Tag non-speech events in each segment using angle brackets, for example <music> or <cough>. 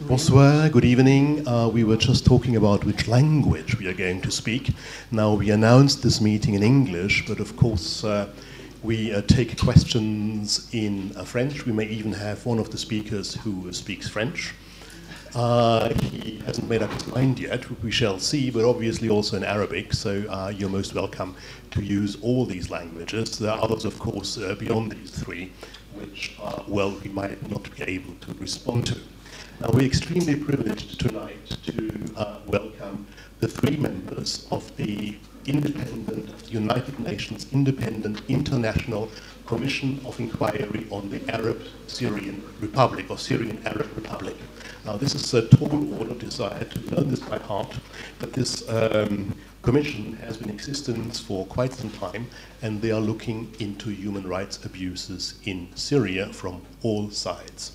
Bonsoir, good evening. Uh, we were just talking about which language we are going to speak. Now, we announced this meeting in English, but of course, uh, we uh, take questions in uh, French. We may even have one of the speakers who speaks French. Uh, he hasn't made up his mind yet, we shall see, but obviously also in Arabic, so uh, you're most welcome to use all these languages. There are others, of course, beyond these three, which, well, we might not be able to respond to. Now, we're extremely privileged tonight to uh, welcome the three members of the independent, United Nations Independent International Commission of Inquiry on the Arab Syrian Republic or Syrian Arab Republic. Now, this is a tall order desire to learn this by heart, but this um, commission has been in existence for quite some time, and they are looking into human rights abuses in Syria from all sides.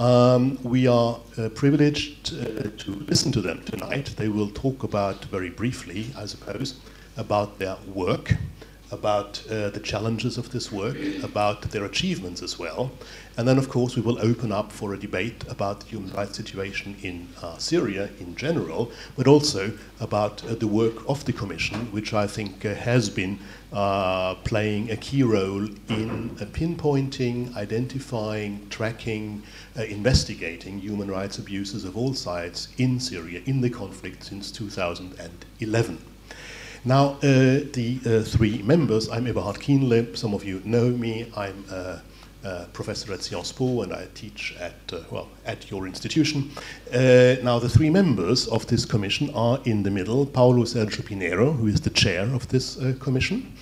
Um, we are uh, privileged uh, to listen to them tonight. They will talk about, very briefly, I suppose, about their work, about uh, the challenges of this work, about their achievements as well. And then, of course, we will open up for a debate about the human rights situation in uh, Syria in general, but also about uh, the work of the Commission, which I think uh, has been uh, playing a key role in uh, pinpointing, identifying, tracking, uh, investigating human rights abuses of all sides in Syria in the conflict since 2011. Now, uh, the uh, three members, I'm Eberhard Kienle, some of you know me, I'm a, a professor at Sciences Po and I teach at, uh, well, at your institution. Uh, now, the three members of this commission are in the middle, Paulo Sergio Pinheiro, who is the chair of this uh, commission,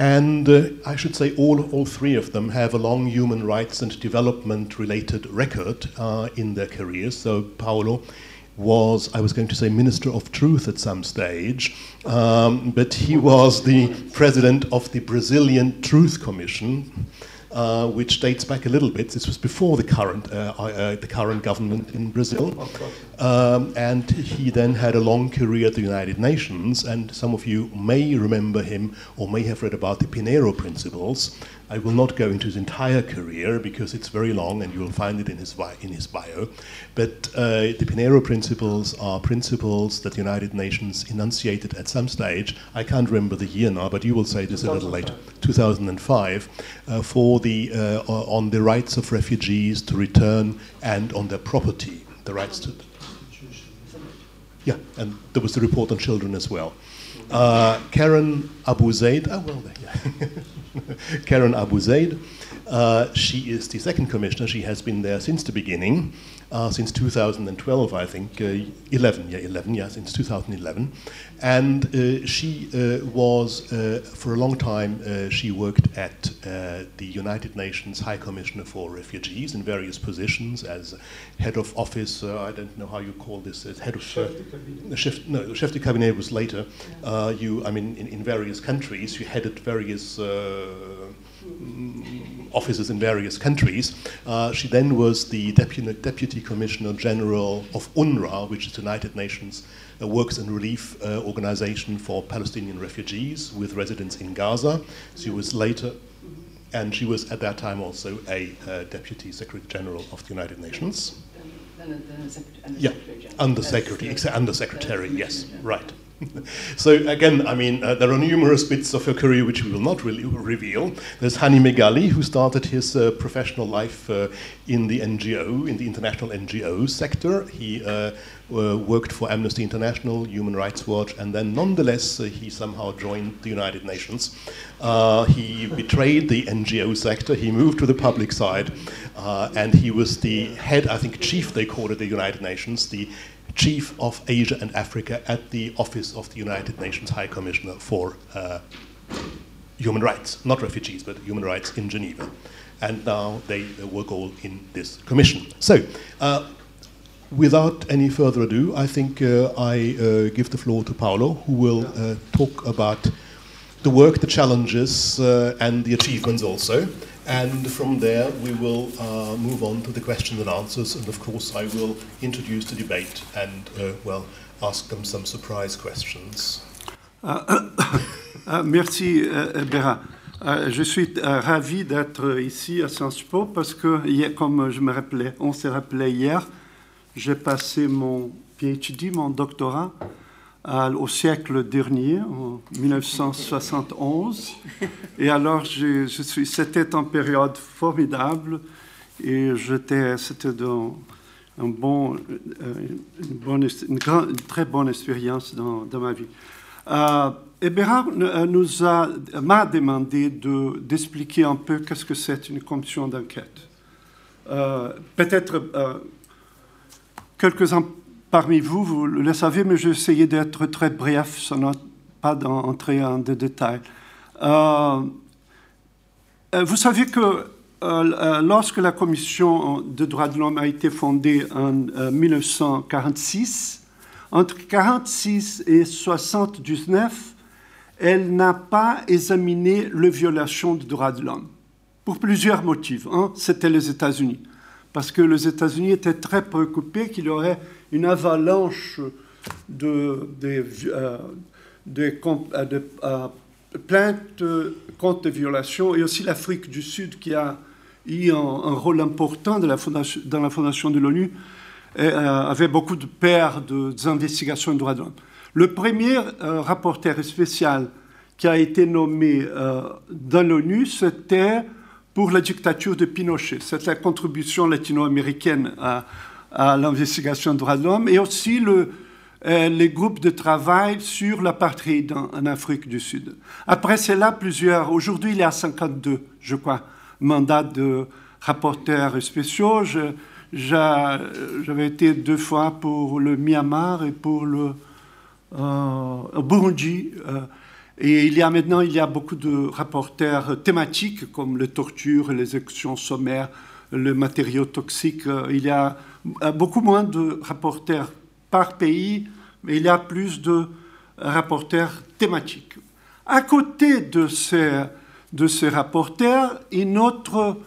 and uh, I should say all, all three of them have a long human rights and development related record in their careers. So, Paulo was, I was going to say, Minister of Truth at some stage, um, but he was the president of the Brazilian Truth Commission. Uh, which dates back a little bit. This was before the current uh, uh, the current government in Brazil, um, and he then had a long career at the United Nations. And some of you may remember him or may have read about the Pinheiro Principles, I will not go into his entire career because it's very long and you will find it in his, in his bio. But uh, the Pinheiro principles are principles that the United Nations enunciated at some stage. I can't remember the year now, but you will say this a little later. 2005, uh, for the, uh, on the rights of refugees to return and on their property, the rights to. Yeah, and there was the report on children as well. Uh, Karen Abuzayd, oh well, yeah. <laughs> Karen Abuzayd. Uh, she is the second commissioner. She has been there since the beginning, uh, since 2012, I think. Uh, 11, yeah, 11, yeah, since 2011. And uh, she uh, was, uh, for a long time, she worked at the United Nations High Commissioner for Refugees in various positions as head of office, I don't know how you call this, as head of. Chef de chef, no, chef de cabinet was later. you, I mean, in, in various countries, you headed various offices in various countries. Uh, she then was the Deputy, Deputy Commissioner General of UNRWA, which is the United Nations uh, Works and Relief uh, Organization for Palestinian refugees with residence in Gaza. She was later, and she was at that time also a uh, Deputy Secretary General of the United Nations. yeah, under secretary, under secretary, yes, right. <laughs> so again, I mean, uh, there are numerous bits of her career which we will not really reveal. There's Hanny Megally, who started his uh, professional life uh, in the NGO, in the international NGO sector. He uh, worked for Amnesty International, Human Rights Watch, and then nonetheless, uh, he somehow joined the United Nations. Uh, he betrayed the NGO sector, he moved to the public side, and he was the head, I think, chief, they called it, the United Nations, the Chief of Asia and Africa at the Office of the United Nations High Commissioner for uh, Human Rights, not refugees, but human rights in Geneva. And now they, work all in this commission. So, uh, without any further ado, I think uh, I uh, give the floor to Paulo, who will uh, talk about the work, the challenges, uh, and the achievements also. And from there, we will uh, move on to the questions and answers. And of course, I will introduce the debate and, uh, well, ask them some surprise questions. <coughs> Uh, uh merci, Béra. Uh, je suis ravi d'être ici à Sciences Po parce que, comme je me rappelais, on s'est rappelé hier, j'ai passé mon PhD, mon doctorat, au siècle dernier, en 1971. Et alors, je, suis, c'était une période formidable et c'était dans un bon, euh, une, bonne, une, très bonne expérience dans, ma vie. Euh, euh, nous a, m'a demandé de, d'expliquer un peu qu'est-ce que c'est une commission d'enquête. Euh, peut-être quelques-uns parmi vous, vous le savez, mais j'ai essayé d'être très bref, sans pas d'entrer en des détails. vous savez que lorsque la Commission des droits de l'homme a été fondée en 1946, entre 1946 et 1979, elle n'a pas examiné les violations des droits de l'homme, pour plusieurs motifs. Un, c'était les États-Unis, parce que les États-Unis étaient très préoccupés qu'il y aurait une avalanche de, de, euh, de, de euh, plaintes contre des violations, et aussi l'Afrique du Sud qui a eu un, rôle important dans la fondation de l'ONU, euh, avait beaucoup de paires d'investigations de, droits de l'homme. Le premier euh, rapporteur spécial qui a été nommé euh, dans l'ONU, c'était pour la dictature de Pinochet. C'est la contribution latino-américaine à, l'investigation des droits de l'homme et aussi le, les groupes de travail sur l'apartheid en, en, Afrique du Sud. Après cela, plusieurs, aujourd'hui il y a 52, je crois, mandats de rapporteurs spéciaux. J'avais été deux fois pour le Myanmar et pour le euh, Burundi. Euh, et il y a maintenant il y a beaucoup de rapporteurs thématiques comme les tortures, les exécutions sommaires, les matériaux toxiques. Il y a beaucoup moins de rapporteurs par pays, mais il y a plus de rapporteurs thématiques. À côté de ces, de ces rapporteurs, une autre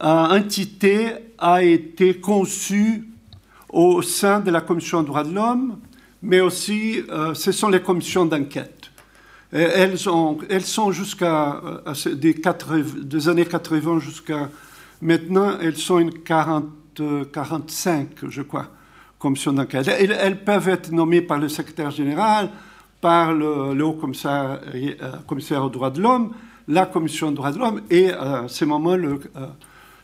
entité a été conçue au sein de la Commission des droits de l'homme, mais aussi euh, ce sont les commissions d'enquête. Elles, elles, sont jusqu'à euh, des, des, années 80 jusqu'à maintenant, elles sont une 40, 45, je crois, commissions d'enquête. Elles, peuvent être nommées par le secrétaire général, par le, haut commissaire, euh, commissaire aux droits de l'homme, la commission des droits de l'homme et à ce moment le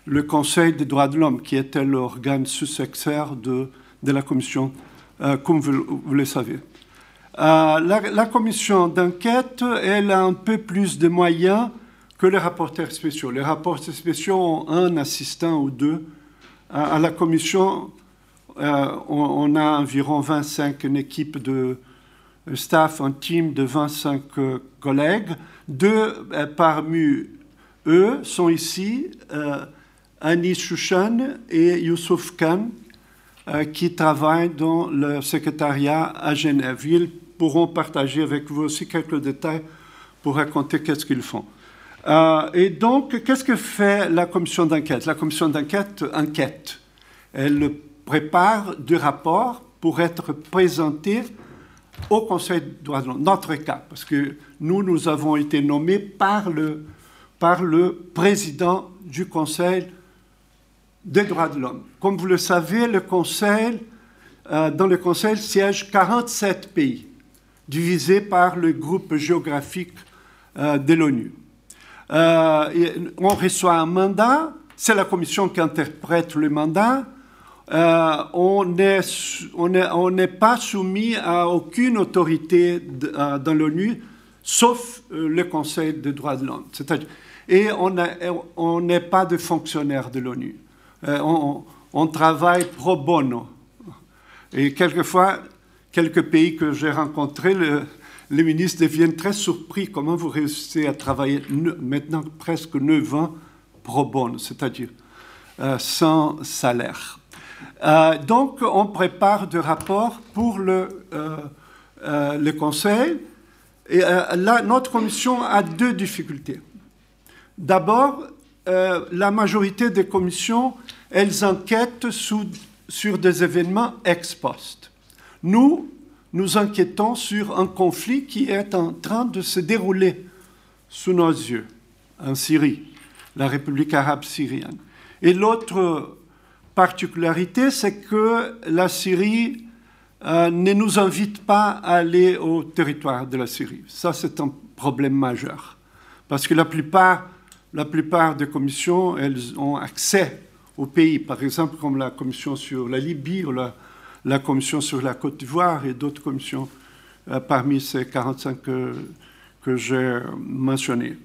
le Conseil des droits de l'homme, qui était l'organe successeur de, la Commission, euh, comme vous, le savez. Euh, la, commission d'enquête, elle a un peu plus de moyens que les rapporteurs spéciaux. Les rapporteurs spéciaux ont un assistant ou deux. À, la commission, euh, on, a environ 25, une équipe de staff, un team de 25 collègues. Deux parmi eux sont ici. Anis Chouchan et Youssouf Khan, euh, qui travaillent dans le secrétariat à Genève. Ils pourront partager avec vous aussi quelques détails pour raconter qu'est-ce qu'ils font. Euh, et donc, qu'est-ce que fait la commission d'enquête? La commission d'enquête enquête. Elle prépare des rapports pour être présentés au Conseil de droits de l'homme, notre cas, parce que nous, nous avons été nommés par le, par le président du Conseil des droits de l'homme. Comme vous le savez, le Conseil, euh, dans le Conseil siègent 47 pays, divisés par le groupe géographique euh, de l'ONU. Euh, on reçoit un mandat, c'est la Commission qui interprète le mandat. on n'est on est, on pas soumis à aucune autorité dans l'ONU, sauf le Conseil des droits de l'homme. Et on n'est pas de fonctionnaire de l'ONU. Euh, on, travaille pro bono. Et quelquefois, quelques pays que j'ai rencontrés, les ministres deviennent très surpris comment vous réussissez à travailler maintenant presque 9 ans pro bono, c'est-à-dire euh, sans salaire. Euh, donc, on prépare des rapports pour le, le Conseil. Et là, notre commission a deux difficultés. D'abord, euh, la majorité des commissions, elles enquêtent sur des événements ex post. Nous, nous enquêtons sur un conflit qui est en train de se dérouler sous nos yeux, en Syrie, la République arabe syrienne. Et l'autre particularité, c'est que la Syrie euh, ne nous invite pas à aller au territoire de la Syrie. Ça, c'est un problème majeur. Parce que la plupart, la plupart des commissions, elles ont accès au pays. Par exemple, comme la commission sur la Libye ou la, la commission sur la Côte d'Ivoire et d'autres commissions euh, parmi ces 45 que, que j'ai mentionnés.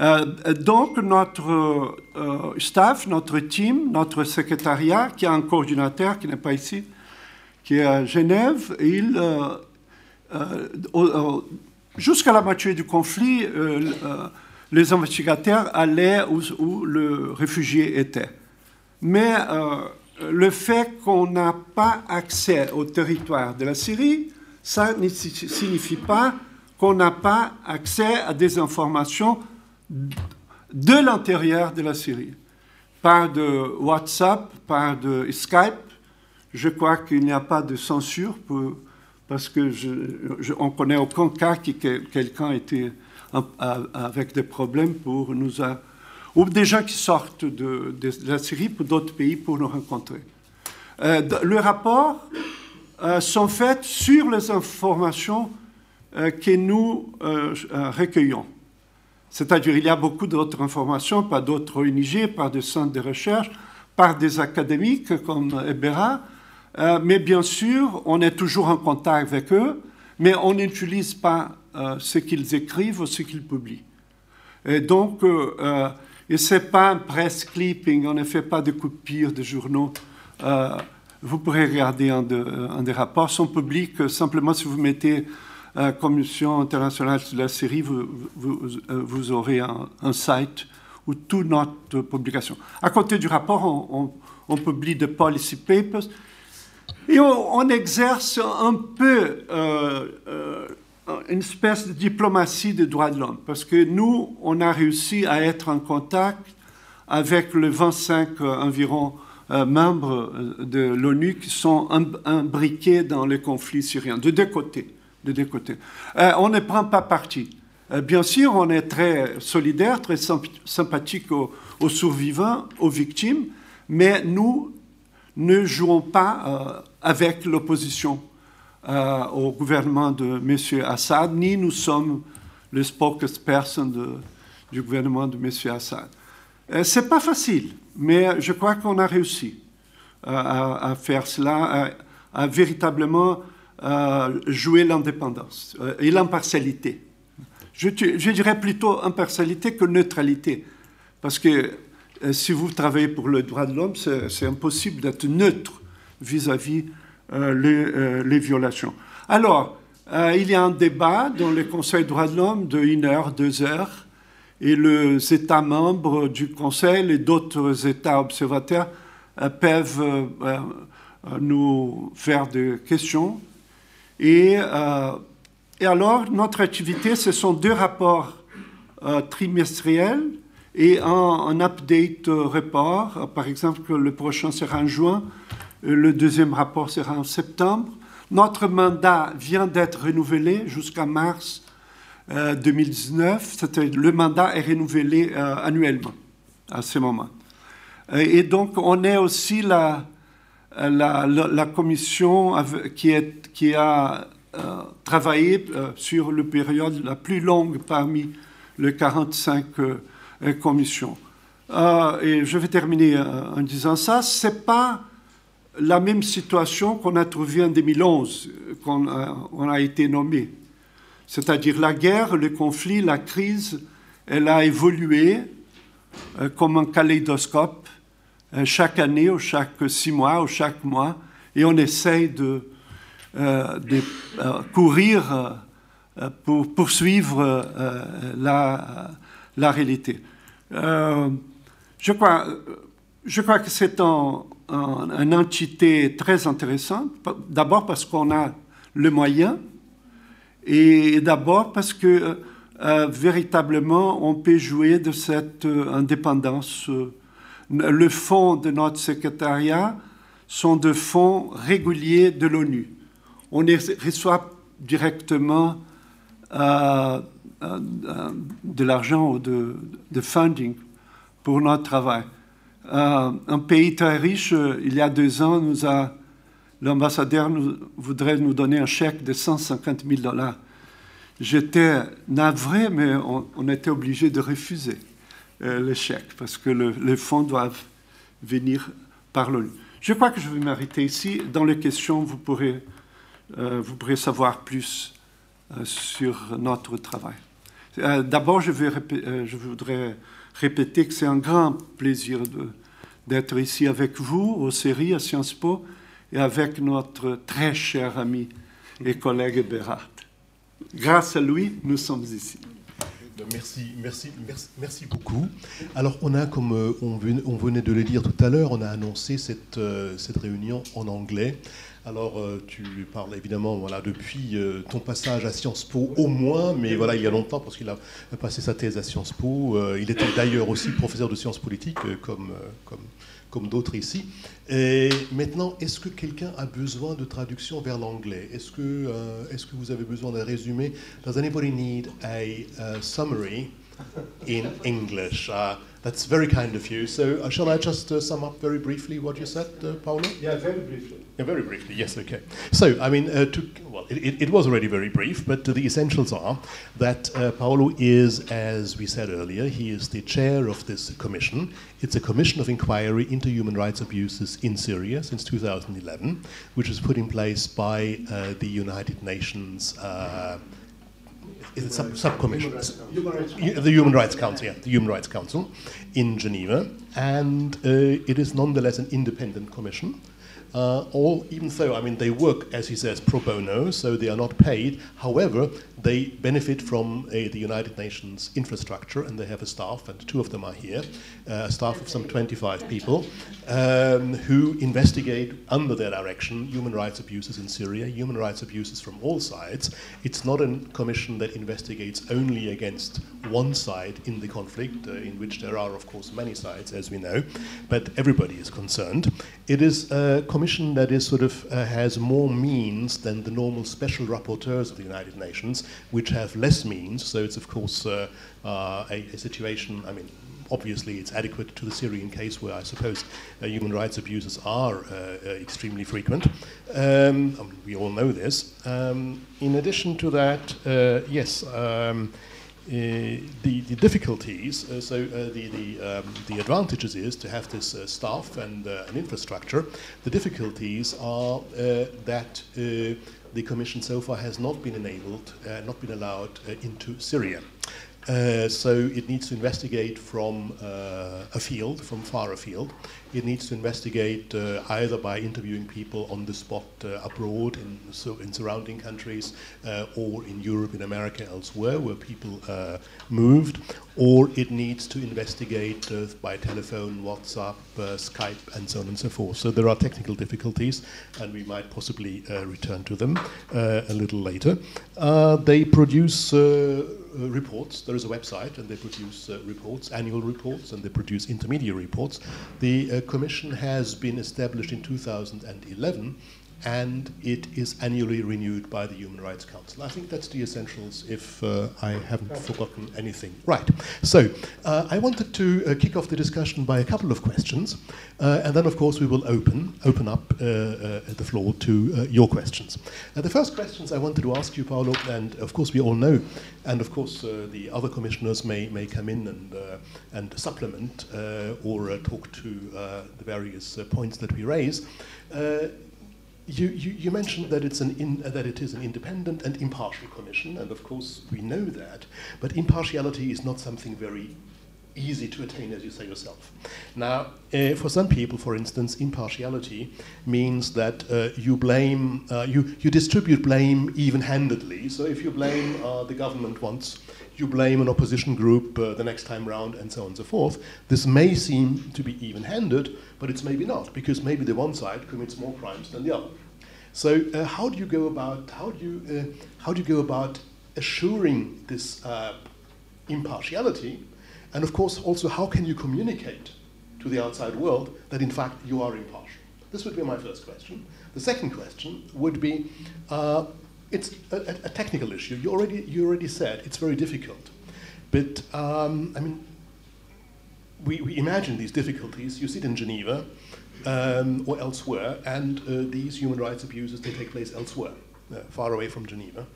Euh, donc, notre euh, staff, notre team, notre secrétariat, qui a un coordinateur qui n'est pas ici, qui est à Genève, il, jusqu'à la moitié du conflit, les investigateurs allaient où, où, le réfugié était. Mais le fait qu'on n'a pas accès au territoire de la Syrie, ça ne signifie pas qu'on n'a pas accès à des informations de l'intérieur de la Syrie. Par de WhatsApp, par de Skype, je crois qu'il n'y a pas de censure parce que je, on connaît aucun cas que quelqu'un était avec des problèmes pour nous ou des gens qui sortent de, la Syrie pour d'autres pays pour nous rencontrer. Euh, le rapport euh, sont faits sur les informations euh, que nous euh, recueillons. C'est-à-dire, il y a beaucoup d'autres informations par d'autres ONG, par des centres de recherche, par des académiques comme Ebera, mais bien sûr, on est toujours en contact avec eux, mais on n'utilise pas ce qu'ils écrivent ou ce qu'ils publient. Et donc, et ce n'est pas un press clipping, on ne fait pas de coupures de journaux. vous pourrez regarder un, des rapports, sont publics simplement si vous mettez euh, Commission internationale de la série, vous, euh, aurez un, site où toute notre publication. À côté du rapport, on, publie des policy papers et on, exerce un peu euh, une espèce de diplomatie des droits de l'homme, parce que nous, on a réussi à être en contact avec les 25 environ membres de l'ONU qui sont imbriqués dans les conflits syriens, de deux côtés de deux. Euh, on ne prend pas parti. Euh, bien sûr, on est très solidaire, très sympathique aux, survivants, aux victimes, mais nous ne jouons pas euh, avec l'opposition au gouvernement de M. Assad, ni nous sommes le spokesperson de, du gouvernement de M. Assad. C'est pas facile, mais je crois qu'on a réussi à, faire cela, à véritablement euh, jouer l'indépendance euh, et l'impartialité. Je, dirais plutôt impartialité que neutralité, parce que euh, si vous travaillez pour le droit de l'homme, c'est impossible d'être neutre vis-à-vis les, les, violations. Alors, il y a un débat dans le Conseil des droits de l'homme de une heure, deux heures, et les États membres du Conseil et d'autres États observateurs peuvent nous faire des questions et, euh, alors, notre activité, ce sont deux rapports euh, trimestriels et un, update report. Par exemple, le prochain sera en juin, le deuxième rapport sera en septembre. Notre mandat vient d'être renouvelé jusqu'à mars 2019. Euh, le mandat est renouvelé annuellement à ce moment. Et donc, on est aussi la, la, commission qui, est, qui a euh, travaillé euh, sur la période la plus longue parmi les 45 euh, commissions. et je vais terminer en disant ça, ce n'est pas la même situation qu'on a trouvée en 2011, quand on a été nommé. C'est-à-dire la guerre, le conflit, la crise, elle a évolué comme un kaléidoscope euh, chaque année ou chaque six mois ou chaque mois et on essaye de, euh, euh, courir pour poursuivre la, la, réalité. je, crois, je crois que c'est un, une entité très intéressante, d'abord parce qu'on a le moyen et d'abord parce que véritablement on peut jouer de cette indépendance le fonds de notre secrétariat sont de fonds réguliers de l'ONU. On les reçoit directement euh, euh, de l'argent ou de, funding pour notre travail. Euh, un pays très riche, euh, il y a deux ans, l'ambassadeur voudrait nous donner un chèque de 150 000 dollars. J'étais navré, mais on, était obligé de refuser euh, le chèque parce que le- les fonds doivent venir par l'ONU. Je crois que je vais m'arrêter ici. Dans les questions, vous pourrez, vous pourrez savoir plus sur notre travail. D'abord, je voudrais répéter que c'est un grand plaisir d'être ici avec vous, aux séries, à Sciences Po, et avec notre très cher ami et collègue Bérard. Grâce à lui, nous sommes ici. Merci, merci, merci, merci beaucoup. Alors, on a, comme euh, on venait, on venait de le dire tout à l'heure, on a annoncé cette, euh, cette réunion en anglais. Alors, euh, tu parles évidemment voilà, depuis euh, ton passage à Sciences Po au moins, mais voilà, il y a longtemps, parce qu'il a passé sa thèse à Sciences Po. Euh, il était d'ailleurs aussi professeur de sciences politiques, comme, comme, comme d'autres ici. Et maintenant, est-ce que quelqu'un a besoin de traduction vers l'anglais? Est-ce que, que vous avez besoin d'un résumé? Does anybody need a summary in English? Uh, that's very kind of you. So, uh, shall I just uh, sum up very briefly what you said, uh, Paulo? Yeah, very briefly. Yeah, very briefly, yes, okay. So, I mean, uh, to, well, it, it, was already very brief, but uh, the essentials are that uh, Paulo is, as we said earlier, he is the chair of this commission. It's a commission of inquiry into human rights abuses in Syria since 2011, which was put in place by uh, the United Nations. Is it sub- subcommission? The Human Rights Council, yeah, the Human Rights Council in Geneva, and uh, it is nonetheless an independent commission. Uh, all, even though, I mean, they work, as he says, pro bono, so they are not paid. However, they benefit from uh, the United Nations infrastructure, and they have a staff, and two of them are here, uh, a staff of some 25 people, um, who investigate under their direction human rights abuses in Syria, human rights abuses from all sides. It's not a commission that investigates only against one side in the conflict, uh, in which there are, of course, many sides, as we know, but everybody is concerned. It is a commission that is sort of uh, has more means than the normal special rapporteurs of the United Nations, which have less means. So it's, of course, uh, uh, a, a situation. I mean, obviously it's adequate to the Syrian case where I suppose uh, human rights abuses are uh, uh, extremely frequent. Um, mean, we all know this. Um, in addition to that, yes. Um, the, the difficulties, uh, so uh, the, the, um, the advantages is to have this uh, staff and uh, an infrastructure. The difficulties are uh, that uh, the Commission so far has not been enabled, uh, not been allowed uh, into Syria. Uh, so it needs to investigate from uh, a field, from far afield. It needs to investigate uh, either by interviewing people on the spot uh, abroad in, so in surrounding countries uh, or in Europe, in America, elsewhere where people uh, moved, or it needs to investigate by telephone, WhatsApp, Skype, and so on and so forth. So there are technical difficulties, and we might possibly return to them a little later. They produce uh, reports. There is a website, and they produce uh, reports, annual reports, and they produce intermediate reports. The uh, commission has been established in 2011, and it is annually renewed by the Human Rights Council. I think that's the essentials, if uh, I haven't forgotten anything. Right. So uh, I wanted to uh, kick off the discussion by a couple of questions, uh, and then, of course, we will open open up uh, uh, the floor to your questions. The first questions I wanted to ask you, Paulo, and of course we all know, and of course the other commissioners may, may come in and and supplement or talk to the various points that we raise. You, you, you mentioned that, it's an in, uh, that it is an independent and impartial commission, and of course we know that, but impartiality is not something very easy to attain, as you say yourself. Now, uh, for some people, for instance, impartiality means that uh, you blame, uh, you, you distribute blame even handedly. So if you blame uh, the government once, you blame an opposition group uh, the next time round, and so on and so forth. This may seem to be even handed, but it's maybe not, because maybe the one side commits more crimes than the other. So, uh, how do you go about, how do you, uh, how do you go about assuring this uh, impartiality? And of course, also, how can you communicate to the outside world that in fact you are impartial? This would be my first question. The second question would be uh, it's a, a, technical issue. You already, you already said it's very difficult. But, um, I mean, we, we imagine these difficulties. You sit in Geneva um, or elsewhere, and uh, these human rights abuses they take place elsewhere, uh, far away from Geneva,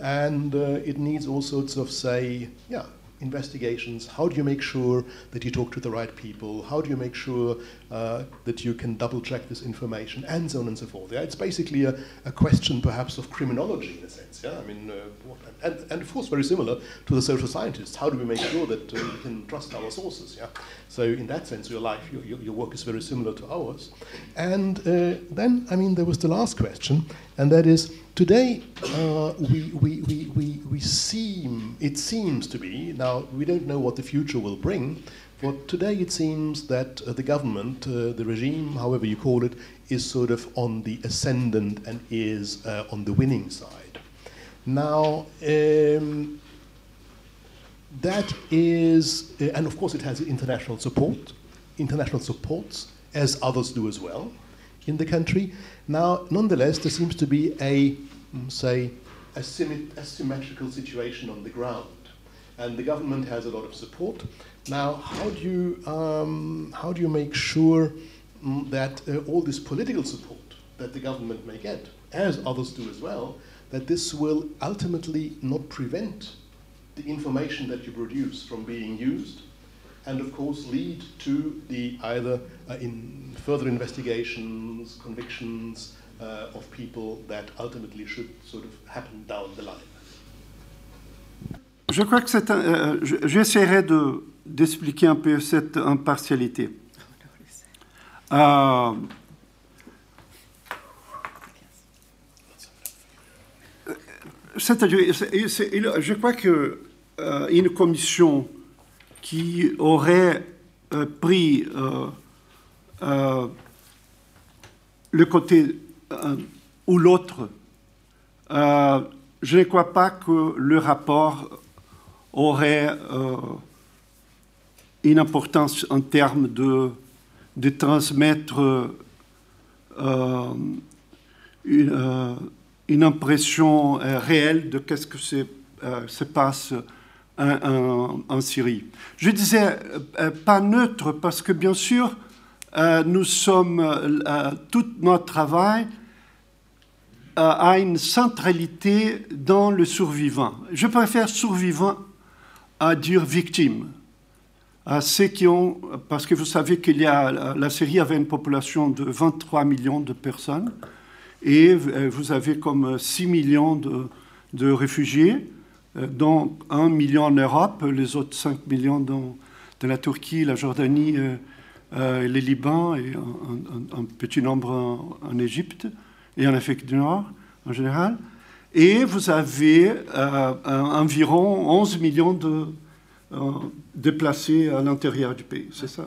and uh, it needs all sorts of say, yeah, investigations? How do you make sure that you talk to the right people? How do you make sure uh, that you can double check this information? And so on and so forth. Yeah? It's basically a, a question, perhaps, of criminology in a sense. Yeah? I mean, uh, what, and, and of course, very similar to the social scientists. How do we make sure that uh, we can trust our sources? Yeah? So, in that sense, your life, your, your, work is very similar to ours. And uh, then, I mean, there was the last question, and that is today uh, we, we, we, we, we seem, it seems to be, now we don't know what the future will bring, but today it seems that uh, the government, uh, the regime, however you call it, is sort of on the ascendant and is uh, on the winning side. Now, um, that is, uh, and of course it has international support, international supports, as others do as well in the country. Now, nonetheless, there seems to be a, mm, say, asymmetrical situation on the ground. And the government has a lot of support. Now, how do you, um, how do you make sure um, that uh, all this political support that the government may get, as others do as well, that this will ultimately not prevent the information that you produce from being used and of course lead to the either uh, in further investigations, convictions uh, of people that ultimately should sort of happen down the line. Je crois que c'est euh, j'essaierai de d'expliquer un peu cette impartialité. Euh, je crois que euh, une commission qui aurait euh, pris euh, le côté ou l'autre, je ne crois pas que le rapport aurait une importance en termes de, de transmettre une, une, impression réelle de qu'est-ce que se passe en, Syrie. Je disais euh, pas neutre parce que bien sûr, euh, nous sommes, euh, tout notre travail a une centralité dans le survivant. Je préfère survivant à dire victime. À ceux qui ont, parce que vous savez qu'il y a, la Syrie avait une population de 23 millions de personnes et vous avez comme 6 millions de, de réfugiés. Euh, dont un million en Europe, les autres 5 millions dans, la Turquie, la Jordanie, euh, euh, le Liban et un, petit nombre en, Égypte et en Afrique du Nord en général. Et vous avez environ 11 millions de déplacés à l'intérieur du pays, c'est ça?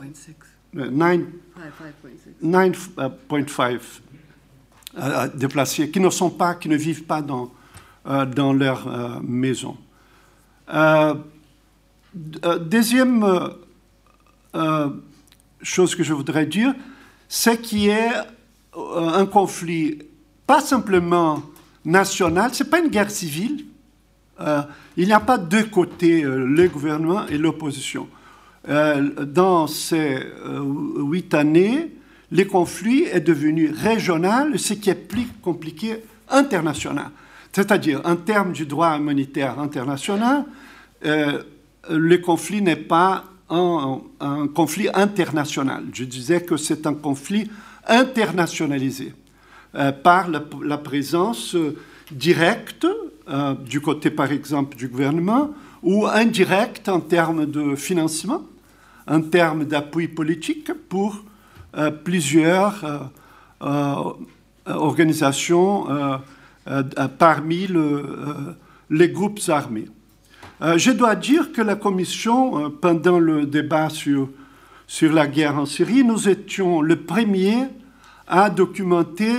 9,5 déplacés qui ne sont pas, qui ne vivent pas dans euh, dans leur euh, maison. Euh, deuxième chose que je voudrais dire, c'est qu'il y a un conflit pas simplement national, ce n'est pas une guerre civile. il n'y a pas deux côtés, le gouvernement et l'opposition. dans ces huit années, le conflit est devenu régional, ce qui est plus compliqué international. C'est-à-dire, en termes du droit humanitaire international, euh, le conflit n'est pas un, conflit international. Je disais que c'est un conflit internationalisé euh, par la, présence euh, directe du côté, par exemple, du gouvernement ou indirecte en termes de financement, en termes d'appui politique pour plusieurs organisations euh, parmi euh, les groupes armés. Euh, je dois dire que la Commission, pendant le débat sur, sur la guerre en Syrie, nous étions le premier à documenter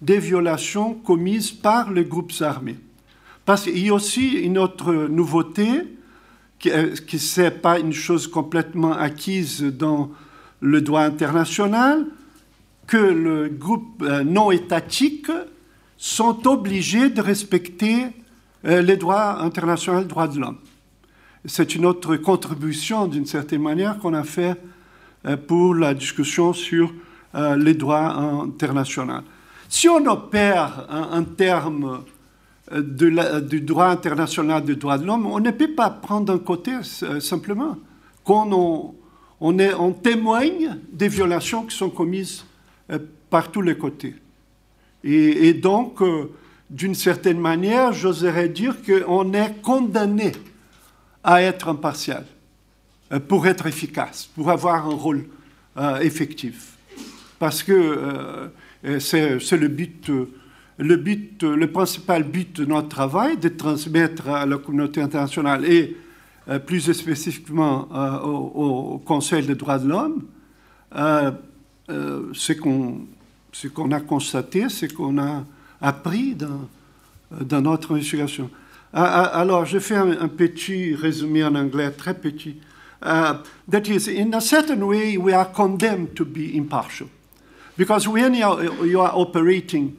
des violations commises par les groupes armés. Parce qu'il y a aussi une autre nouveauté, qui n'est pas une chose complètement acquise dans le droit international, que le groupe non étatique sont obligés de respecter euh, les droits internationaux des droits de l'homme. c'est une autre contribution d'une certaine manière qu'on a fait euh, pour la discussion sur euh, les droits internationaux. Si on opère en, termes euh, de du droit international des droits de l'homme, on ne peut pas prendre un côté simplement. Quand on, on, témoigne des violations qui sont commises par tous les côtés. Et, donc, d'une certaine manière, j'oserais dire qu'on est condamné à être impartial euh, pour être efficace, pour avoir un rôle euh, effectif. Parce que euh, c'est le but, le but, le principal but de notre travail, de transmettre à la communauté internationale et plus spécifiquement au, Conseil des droits de l'homme, ce qu'on a constaté, ce qu'on a appris dans, notre investigation. Alors, je fais un, petit résumé en anglais, très petit. That is, in a certain way, we are condemned to be impartial. Because when you are, you are operating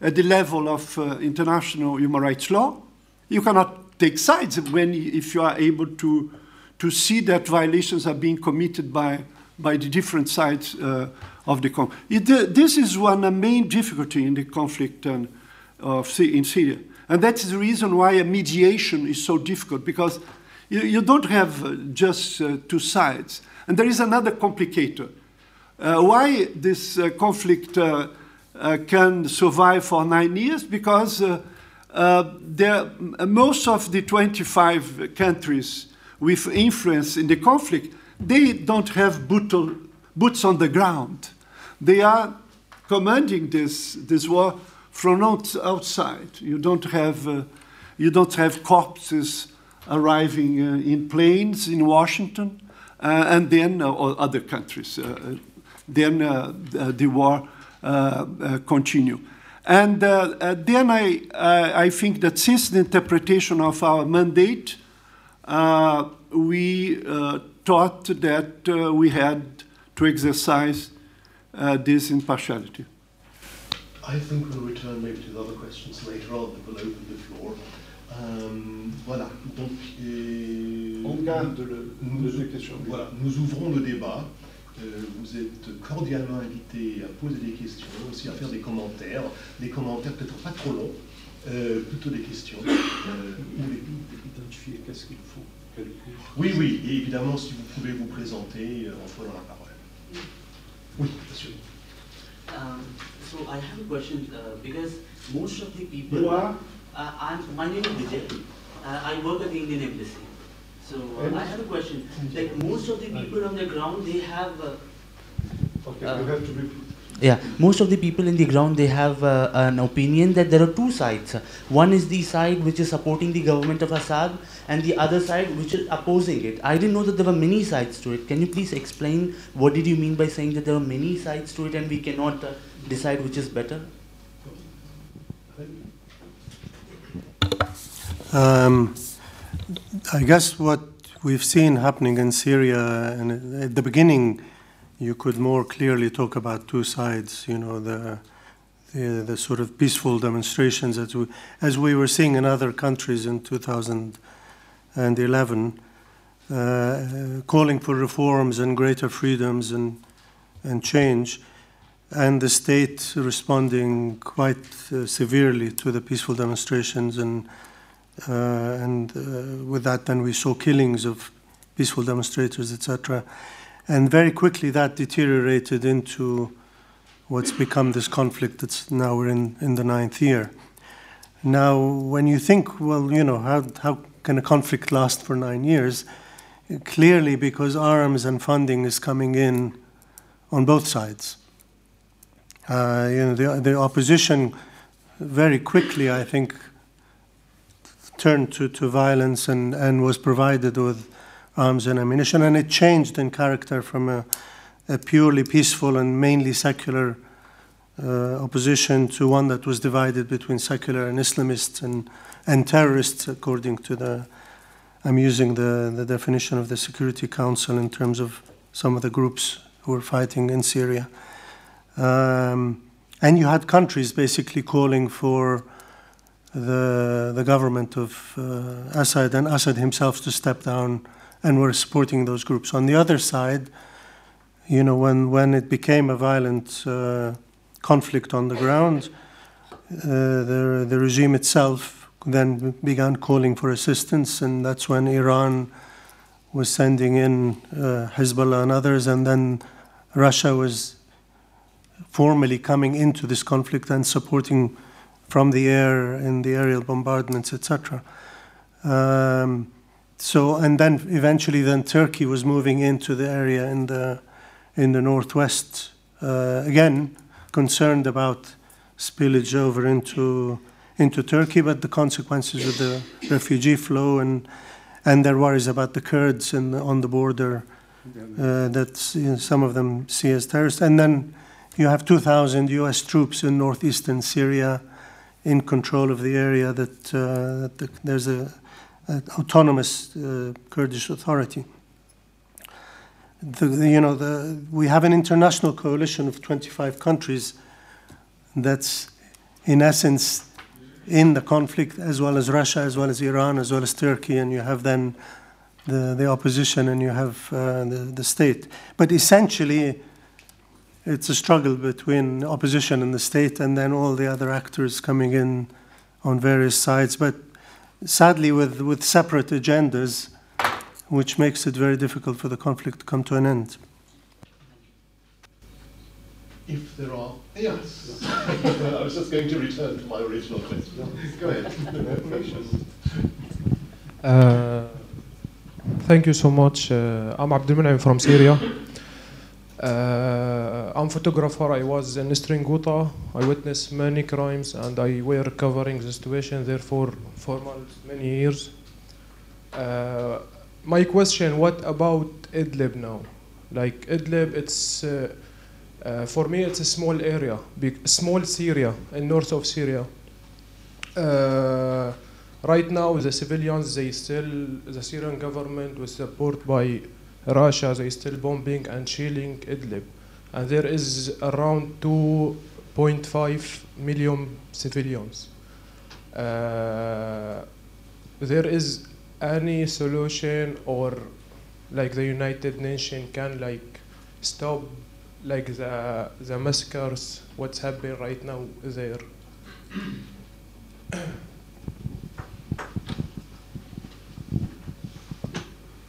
at the level of uh, international human rights law, you cannot take sides when, if you are able to, to see that violations are being committed by, by the different sides uh, of the conflict. This is one main difficulty in the conflict in Syria. And that's the reason why a mediation is so difficult, because you, you don't have just uh, two sides. And there is another complicator. Uh, why this uh, conflict uh, uh, can survive for nine years? Because uh, there, most of the 25 countries with influence in the conflict, they don't have boots on the ground. They are commanding this, this war from outside. You don't have, uh, you don't have corpses arriving uh, in planes in Washington, uh, and then uh, or other countries. Then the war continue. And uh, uh, then I, uh, I think that since the interpretation of our mandate, we thought that we had to exercise this impartiality. I think we'll return maybe to the other questions later on, but we'll open the floor. Um, voilà, donc et, on garde le, nous, le questions. Voilà, nous ouvrons le débat. Euh, vous êtes cordialement invités à poser des questions, aussi à faire des commentaires, des commentaires peut-être pas trop longs, euh, plutôt des questions. Euh, Identifier qu'est-ce qu'il faut. Oui, oui, et évidemment, si vous pouvez vous présenter en prenant la parole. Oui, monsieur. Um, so I have a question uh, because most of the people. Are? Uh, I'm, my name is Vijay. Uh, I work at the Indian Embassy. So uh, I have a question. Like most of the people on the ground, they have. Uh, okay, you have to be. Yeah, most of the people in the ground they have uh, an opinion that there are two sides. One is the side which is supporting the government of Assad, and the other side which is opposing it. I didn't know that there were many sides to it. Can you please explain what did you mean by saying that there are many sides to it and we cannot uh, decide which is better? Um, I guess what we've seen happening in Syria, and at the beginning, you could more clearly talk about two sides. You know, the the, the sort of peaceful demonstrations as we, as we were seeing in other countries in 2011, uh, calling for reforms and greater freedoms and and change and the state responding quite uh, severely to the peaceful demonstrations and and uh, with that then we saw killings of peaceful demonstrators etc and very quickly that deteriorated into what's become this conflict that's now we're in in the ninth year. Now when you think well you know how how can a conflict last for 9 years? Clearly because arms and funding is coming in on both sides. Uh, you know, the, the opposition very quickly, I think, turned to, to violence and, and was provided with arms and ammunition. And it changed in character from a, a purely peaceful and mainly secular uh, opposition to one that was divided between secular and Islamists and, and terrorists, according to the. I'm using the, the definition of the Security Council in terms of some of the groups who were fighting in Syria. Um, and you had countries basically calling for the, the government of uh, Assad and Assad himself to step down and were supporting those groups. On the other side, you know, when, when it became a violent uh, conflict on the ground, uh, the, the regime itself then began calling for assistance, and that's when Iran was sending in uh, Hezbollah and others, and then Russia was formally coming into this conflict and supporting from the air in the aerial bombardments, etc. Um, so, and then eventually, then Turkey was moving into the area in the in the northwest. Uh, again, concerned about spillage over into into Turkey, but the consequences of the refugee flow and and their worries about the Kurds in on the border uh, that you know, some of them see as terrorists, and then you have 2,000 U.S. troops in northeastern Syria in control of the area that, uh, that the, there's a, an autonomous uh, Kurdish authority. The, you know, the, we have an international coalition of 25 countries that's, in essence, in the conflict, as well as Russia, as well as Iran, as well as Turkey, and you have then the, the opposition and you have uh, the, the state. But essentially, it's a struggle between opposition and the state, and then all the other actors coming in on various sides. But sadly, with, with separate agendas, which makes it very difficult for the conflict to come to an end. If there are, yes. <laughs> I was just going to return to my original question. Go ahead. <laughs> Uh, thank you so much. Uh, I'm Abdul from Syria. Uh, I'm photographer. I was in Eastern Ghouta. I witnessed many crimes, and I were covering the situation there for for many years. Uh, my question: What about Idlib now? Like Idlib, it's uh, uh, for me it's a small area, big, small Syria in north of Syria. Uh, right now, the civilians they still the Syrian government was supported by Russia, they still bombing and shelling Idlib. And there is around 2.5 million civilians. Uh, there is any solution or like the United Nations can like stop like the the massacres what's happening right now there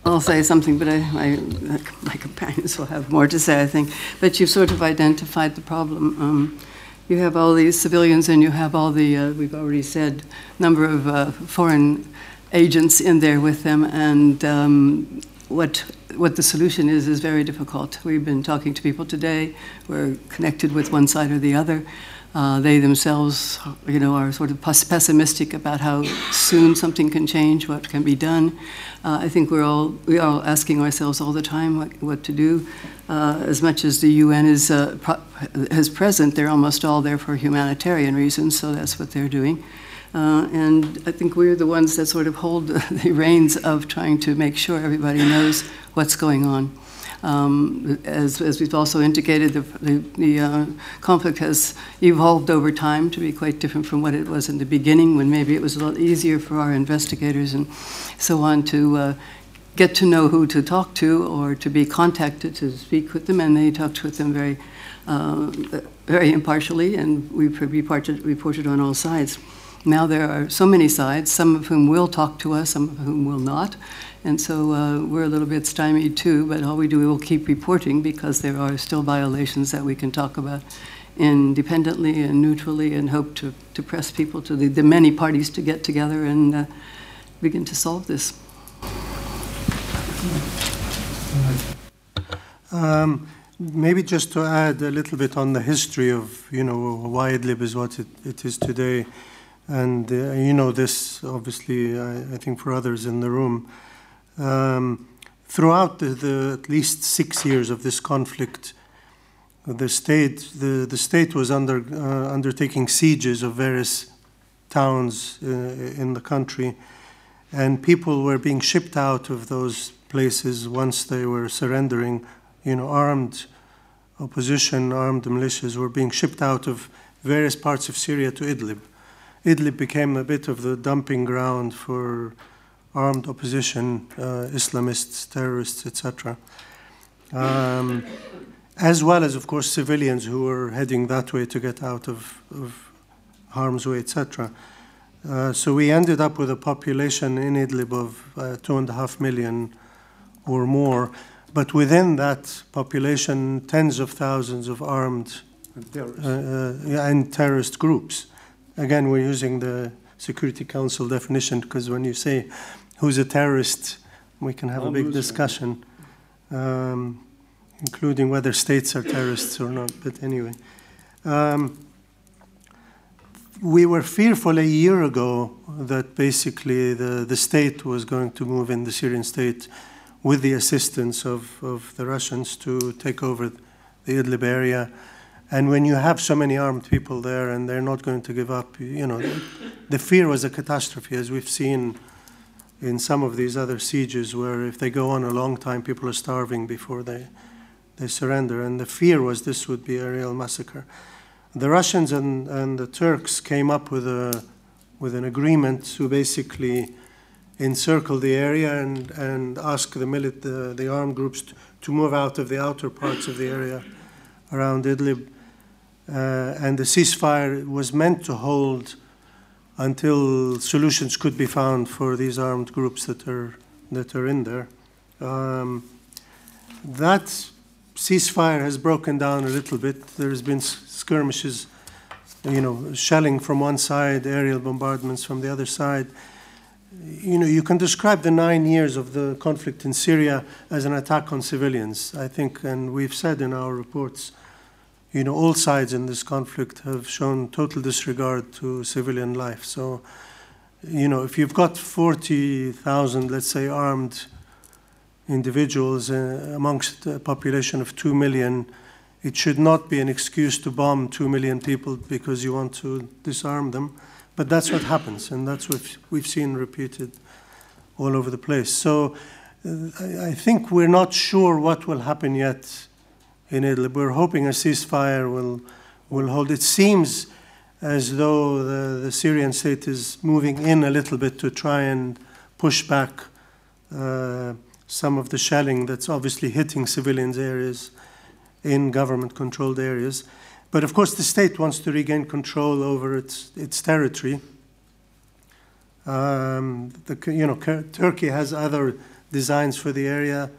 I'll say something, but I, I, my companions will have more to say, I think. But you've sort of identified the problem. Um, you have all these civilians, and you have all the, uh, we've already said, number of uh, foreign agents in there with them, and um, what what the solution is is very difficult. We've been talking to people today we are connected with one side or the other. Uh, they themselves, you know, are sort of pessimistic about how soon something can change, what can be done. Uh, I think we're all we are all asking ourselves all the time what, what to do. Uh, as much as the UN is uh, is present, they're almost all there for humanitarian reasons, so that's what they're doing. Uh, and I think we're the ones that sort of hold <laughs> the reins of trying to make sure everybody knows what's going on. Um, as, as, we've also indicated, the, the, the uh, conflict has evolved over time to be quite different from what it was in the beginning, when maybe it was a little easier for our investigators and so on to uh, get to know who to talk to or to be contacted to speak with them, and they talked with them very, uh, very impartially, and we reported, reported on all sides. Now there are so many sides, some of whom will talk to us, some of whom will not. And so uh, we're a little bit stymied too, but all we do, we will keep reporting because there are still violations that we can talk about independently and neutrally and hope to, to press people to the, the many parties to get together and uh, begin to solve this. Um, maybe just to add a little bit on the history of, you know, why Idlib is what it, it is today. And uh, you know this, obviously, I, I, think for others in the room. Um, throughout the, the, at least six years of this conflict, the state, the, the state was under, uh, undertaking sieges of various towns uh, in the country, and people were being shipped out of those places once they were surrendering. You know, armed opposition, armed militias were being shipped out of various parts of Syria to Idlib. Idlib became a bit of the dumping ground for armed opposition, uh, Islamists, terrorists, etc. Um, as well as, of course, civilians who were heading that way to get out of, of harm's way, etc. Uh, so we ended up with a population in Idlib of uh, two and a half million or more, but within that population, tens of thousands of armed And uh, uh, and terrorist groups. Again, we're using the Security Council definition because when you say who's a terrorist, we can have a big discussion, um, including whether states are terrorists or not. But anyway, um, we were fearful a year ago that basically the, the state was going to move in the Syrian state with the assistance of, of the Russians to take over the Idlib area. And when you have so many armed people there and they're not going to give up, you know, the fear was a catastrophe, as we've seen in some of these other sieges, where if they go on a long time, people are starving before they, they surrender. And the fear was this would be a real massacre. The Russians and, and the Turks came up with, a, with an agreement to basically encircle the area and, and ask the, milit- the, the armed groups to, to move out of the outer parts of the area around Idlib. Uh, and the ceasefire was meant to hold until solutions could be found for these armed groups that are, that are in there. Um, that ceasefire has broken down a little bit. There's been skirmishes, you know, shelling from one side, aerial bombardments from the other side. You know, you can describe the nine years of the conflict in Syria as an attack on civilians, I think, and we've said in our reports, you know, all sides in this conflict have shown total disregard to civilian life. So, you know, if you've got 40,000, let's say, armed individuals uh, amongst a population of 2 million, it should not be an excuse to bomb 2 million people because you want to disarm them. But that's what happens, and that's what we've seen repeated all over the place. So uh, I, I think we're not sure what will happen yet in Idlib. We're hoping a ceasefire will, will hold. It seems as though the, the Syrian state is moving in a little bit to try and push back uh, some of the shelling that's obviously hitting civilians areas in government controlled areas. But of course, the state wants to regain control over its, its territory. Um, the, you know, Turkey has other designs for the area.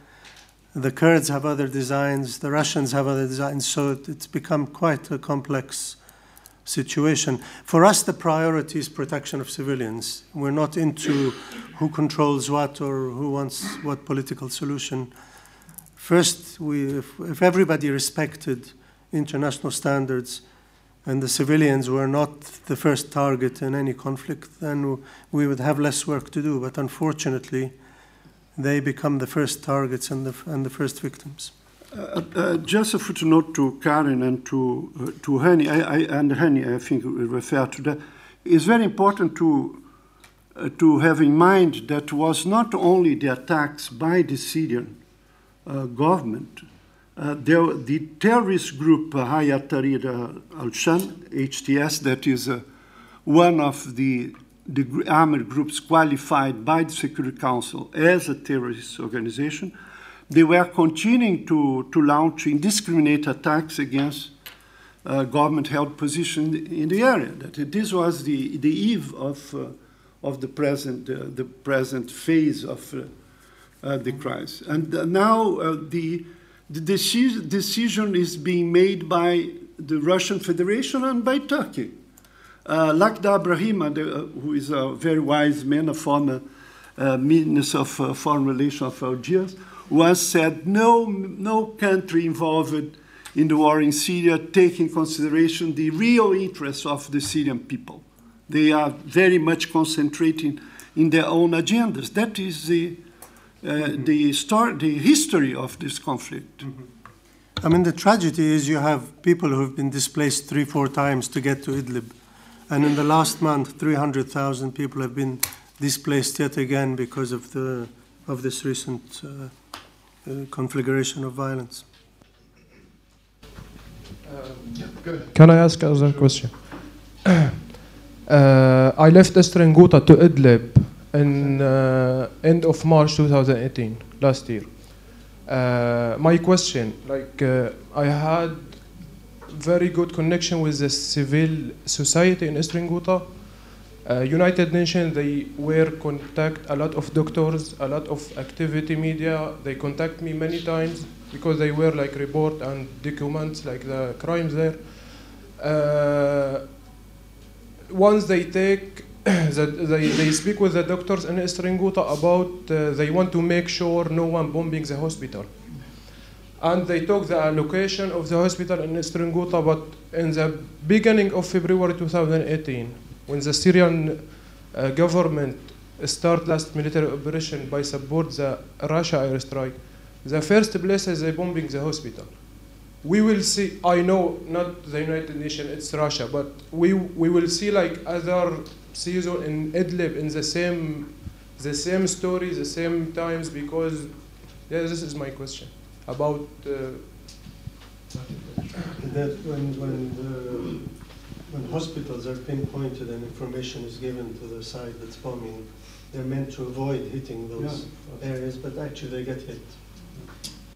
The Kurds have other designs. The Russians have other designs. So it- it's become quite a complex situation. For us, the priority is protection of civilians. We're not into who controls what or who wants what political solution. First, we, if, if everybody respected international standards and the civilians were not the first target in any conflict, then we would have less work to do. But unfortunately, they become the first targets and the, and the first victims. Uh, uh, just a footnote to Karen and to uh, to Hanny, I, I, and Hanny, I think we refer to that. It's very important to uh, to have in mind that was not only the attacks by the Syrian uh, government. Uh, there, the terrorist group uh, Hayat Tahrir al-Sham, HTS, that is one of the, the armed groups qualified by the Security Council as a terrorist organization, they were continuing to, to launch indiscriminate attacks against uh, government-held positions in the area. That this was the, the eve of, uh, of the, present, uh, the present phase of uh, uh, the crisis. And uh, now the, the deci- decision is being made by the Russian Federation and by Turkey. Uh, Lakhdar Brahimi, the, uh, who is a very wise man, a former uh, Minister of uh, Foreign Relations of Algiers, once said no, no country involved in the war in Syria take in consideration the real interests of the Syrian people. They are very much concentrating in their own agendas. That is the, uh, the, story, the history of this conflict. I mean, the tragedy is you have people who have been displaced three, four times to get to Idlib. And in the last month, 300,000 people have been displaced yet again because of, the, of this recent uh, uh, configuration of violence. Can I ask another question? <clears throat> uh, I left Eastern Ghouta to Idlib in uh, end of March 2018, last year. Uh, my question, like uh, I had very good connection with the civil society in Eastern Ghouta. Uh, United Nations, they were contact a lot of doctors, a lot of activity media. They contact me many times because they were like report and documents like the crimes there. Uh, once they take <coughs> the, they, they speak with the doctors in Eastern Ghouta about uh, they want to make sure no one bombing the hospital and they took the allocation of the hospital in Eastern Ghouta but in the beginning of February 2018 when the Syrian uh, government started last military operation by support the Russia airstrike the first place is they bombing the hospital. We will see i know not the united nations it's russia but we we will see like other season in idlib in the same the same story the same times because yeah this is my question about uh, That when, when, the, when hospitals are pinpointed and information is given to the side that's bombing, they're meant to avoid hitting those areas, but actually they get hit.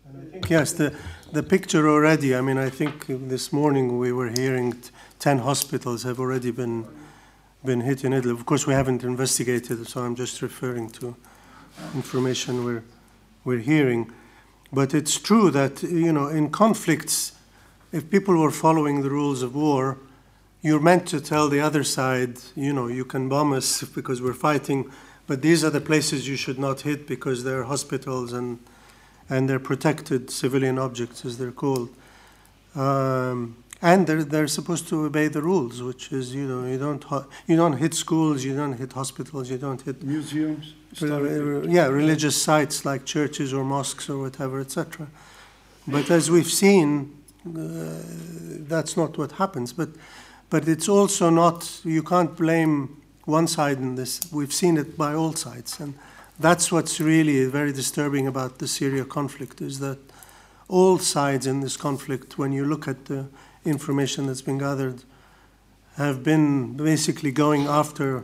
And I think yes, the, the picture already, I mean, I think this morning we were hearing t- 10 hospitals have already been, been hit in Idlib. Of course, we haven't investigated, so I'm just referring to information we're, we're hearing. But it's true that, you know, in conflicts, if people were following the rules of war, you're meant to tell the other side, you know, you can bomb us <laughs> because we're fighting, but these are the places you should not hit because they're hospitals and, and they're protected civilian objects, as they're called. Um, and they're, they're supposed to obey the rules, which is, you know, you don't, you don't hit schools, you don't hit hospitals, you don't hit Museums. uh, yeah, religious sites like churches or mosques or whatever, etc. But as we've seen, uh, that's not what happens. But, but it's also not, you can't blame one side in this. We've seen it by all sides. And that's what's really very disturbing about the Syria conflict is that all sides in this conflict, when you look at the information that's been gathered, have been basically going after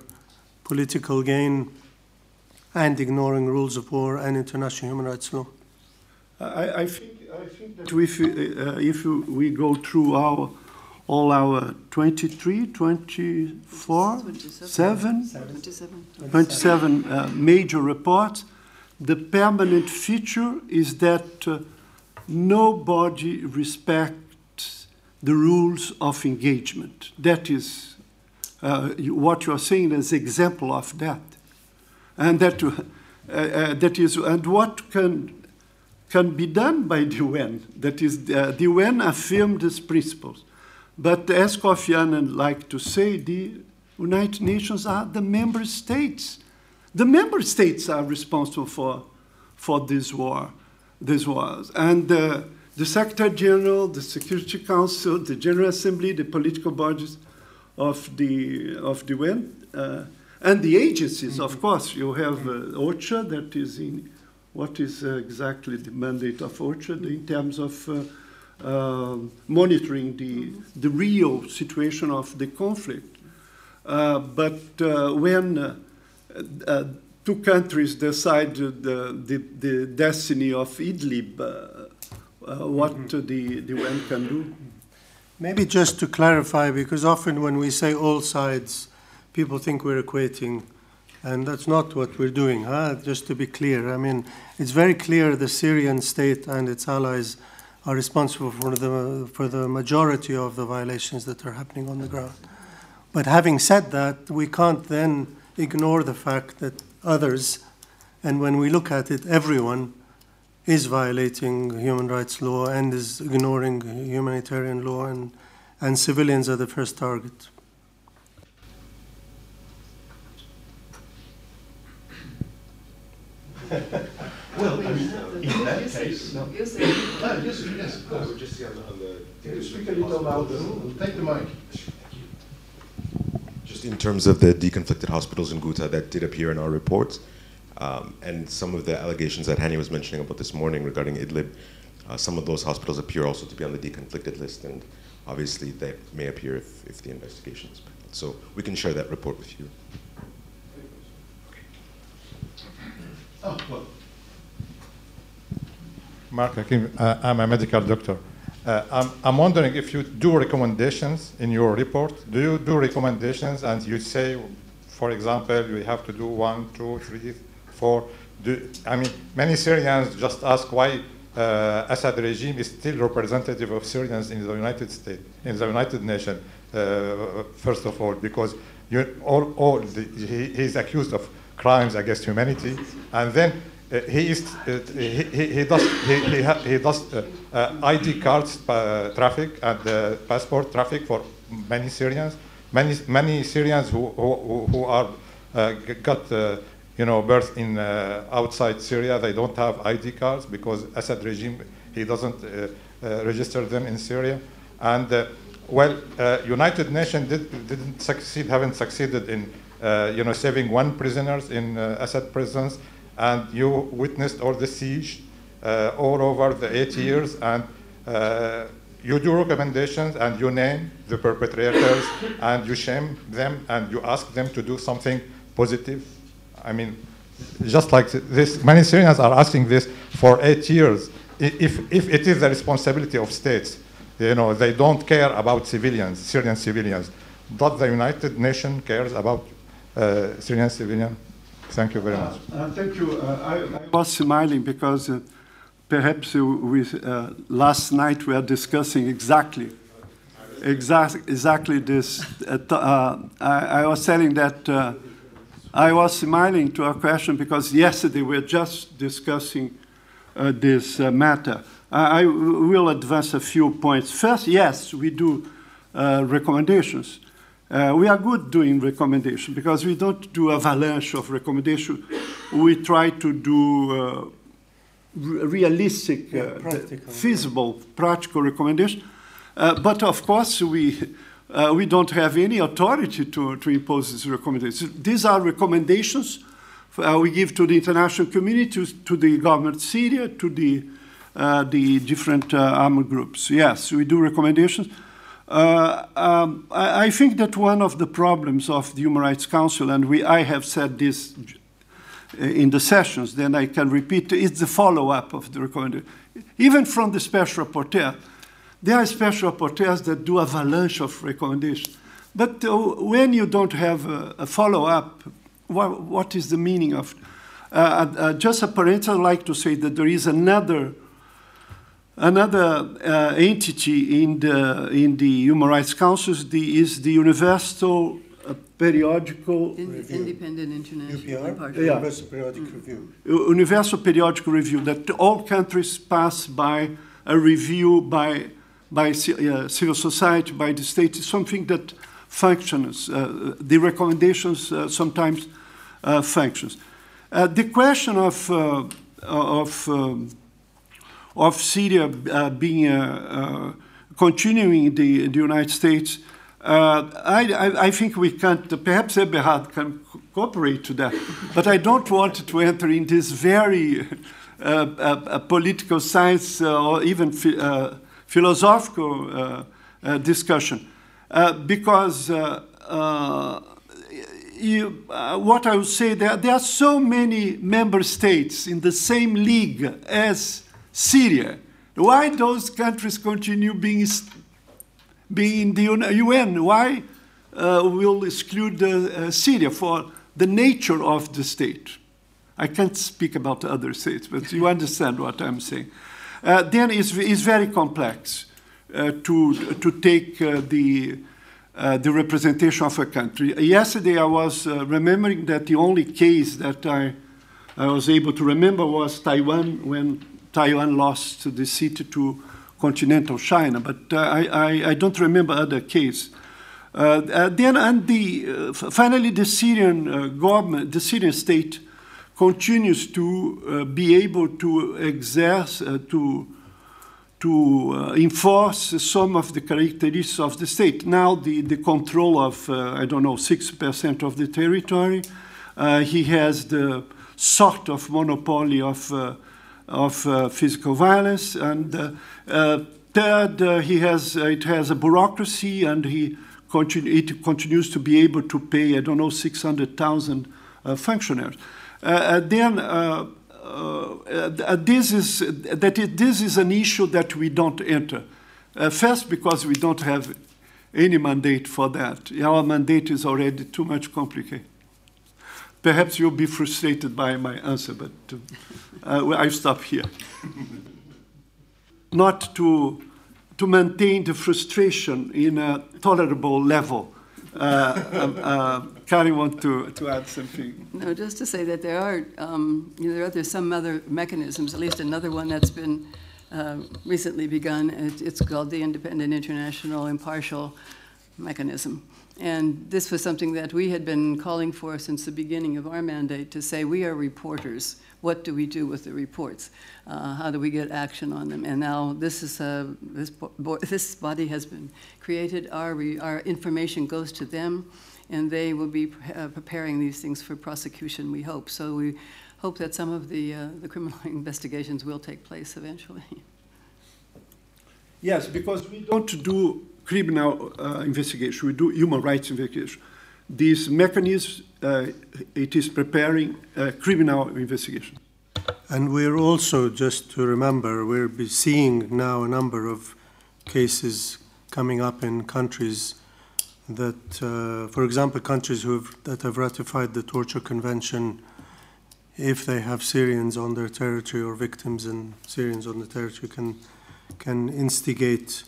political gain and ignoring rules of war and international human rights law. I, I think, I think that if, uh, if we go through our, all our 23, 24, 7, 27. 27 uh, major reports, the permanent feature is that uh, nobody respects the rules of engagement. That is uh, what you are saying as example of that. And that, uh, uh, that is, and what can, can be done by the UN. That is, uh, the UN affirmed these principles. But as Kofi Annan liked to say, the United Nations are the member states. The member states are responsible for, for this war, these wars. And uh, the Secretary General, the Security Council, the General Assembly, the political bodies of the, of the UN, uh, and the agencies, of course. You have uh, OCHA that is in, what is uh, exactly the mandate of OCHA in terms of uh, uh, monitoring the, the real situation of the conflict. Uh, but uh, when two countries decide the, the, the destiny of Idlib, uh, uh, what the, the UN can do. Maybe just to clarify, because often when we say all sides, people think we're equating, and that's not what we're doing. Huh? Just to be clear, I mean, it's very clear the Syrian state and its allies are responsible for the for the majority of the violations that are happening on the ground. But having said that, we can't then ignore the fact that others, and when we look at it, everyone is violating human rights law and is ignoring humanitarian law, and, and civilians are the first target. Well, I mean, in that case. You say- Ah, yes, yes, of course. Just on the, on the. Can you speak a little louder? Take the mic. Just in terms of the deconflicted hospitals in Ghouta that did appear in our reports, um, and some of the allegations that Hanny was mentioning about this morning regarding Idlib, uh, some of those hospitals appear also to be on the deconflicted list, and obviously they may appear if, if the investigation is. pending. So we can share that report with you. Oh, well. Mark Hakim, uh, I'm a medical doctor. Uh, I'm, I'm wondering if you do recommendations in your report. Do you do recommendations and you say, for example, we have to do one, two, three, four? Do, I mean, many Syrians just ask why uh, Assad regime is still representative of Syrians in the United States, in the United Nations, uh, first of all, because you, all, all the, he, he's accused of crimes against humanity, and then uh, he is uh, he, he, he does he, he, ha, he does uh, uh ID cards uh, traffic and uh, passport traffic for many Syrians, many many Syrians who who, who are got you know birth in uh, outside Syria. They don't have ID cards because Assad regime he doesn't uh, uh, register them in Syria, and well, United Nations did, didn't succeed, haven't succeeded in you know saving one prisoners in Assad prisons and you witnessed all the siege uh, all over the eight years, and uh, you do recommendations and you name the perpetrators and you shame them and you ask them to do something positive. I mean, just like this, many Syrians are asking this for eight years. If, if it is the responsibility of states, you know, they don't care about civilians, Syrian civilians. Does the United Nations cares about uh, Syrian civilians? Thank you very much. Uh, thank you. Uh, I, I, was smiling because uh, perhaps we, uh, last night we are discussing exactly, exactly, exactly this. Uh, uh, I, I, was telling that I was smiling to a question because yesterday we were just discussing this matter. I, I, will advance a few points. First, yes, we do recommendations. Uh, we are good doing recommendations because we don't do avalanche of recommendations. We try to do uh, realistic, yeah, uh, practical, feasible, yeah. practical recommendations. Uh, but of course, we, uh, we don't have any authority to, to impose these recommendations. These are recommendations uh, we give to the international community, to, to the government of Syria, to the, the different armed groups. Yes, we do recommendations. Uh, um, I, I, think that one of the problems of the Human Rights Council, and we, I have said this in the sessions, then I can repeat, is the follow-up of the recommendation. Even from the special rapporteur, there are special rapporteurs that do a avalanche of recommendations. But uh, when you don't have a, a follow-up, what, what is the meaning of? Uh, uh, just a parental, I'd like to say that there is another Another uh, entity in the, in the Human Rights Council is the, is the Universal uh, Periodical in, Independent International UPR, yeah. Universal Periodic mm. Review. Universal Periodic Review that all countries pass by a review by by uh, civil society, by the state, is something that functions. Uh, the recommendations uh, sometimes uh, functions. the question of of um, of Syria uh, being uh, uh, continuing the, the United States, I, I, I, think we can't, perhaps Eberhard can cooperate to that, but I don't want to enter in this very political science or even philosophical discussion because you, uh, what I would say, there, there are so many member states in the same league as Syria. Why those countries continue being, being in the UN? Why uh, will exclude uh, Syria for the nature of the state? I can't speak about other states, but you understand what I'm saying. Uh, then it's, it's very complex uh, to, to take uh, the, uh, the representation of a country. Yesterday I was remembering that the only case that I, I was able to remember was Taiwan when Taiwan lost the seat to continental China, but uh, I, I, I, don't remember other cases. Uh, uh, then, and the, finally, the Syrian government, the Syrian state, continues to be able to exerce, to to uh, enforce some of the characteristics of the state. Now, the, the control of, uh, I don't know, 6% of the territory. Uh, he has the sort of monopoly of of uh, physical violence. And uh, uh, third, he has, it has a bureaucracy and he continue, it continues to be able to pay, I don't know, 600,000 uh, functionaries. Uh, then uh, uh, this is that it, this is an issue that we don't enter. Uh, first, because we don't have any mandate for that. Our mandate is already too much complicated. Perhaps you'll be frustrated by my answer, but uh, I stop here. <laughs> Not to, to maintain the frustration in a tolerable level. Uh, um, uh, want to, to add something. No, just to say that there are, um, you know, there are some other mechanisms, at least another one that's been uh, recently begun. It, it's called the Independent International Impartial Mechanism. And this was something that we had been calling for since the beginning of our mandate to say we are reporters. What do we do with the reports? Uh, how do we get action on them? And now this is a, this, bo- <laughs> this body has been created. Our, our information goes to them, and they will be uh, preparing these things for prosecution. We hope. So we hope that some of the uh, the criminal <laughs> investigations will take place eventually. Yes, because we don't do criminal uh, investigation, we do human rights investigation. This mechanism, uh, it is preparing a criminal investigation. And we're also, just to remember, we're seeing now a number of cases coming up in countries that, uh, for example, countries who have, that have ratified the Torture Convention, if they have Syrians on their territory or victims and Syrians on the territory, can can instigate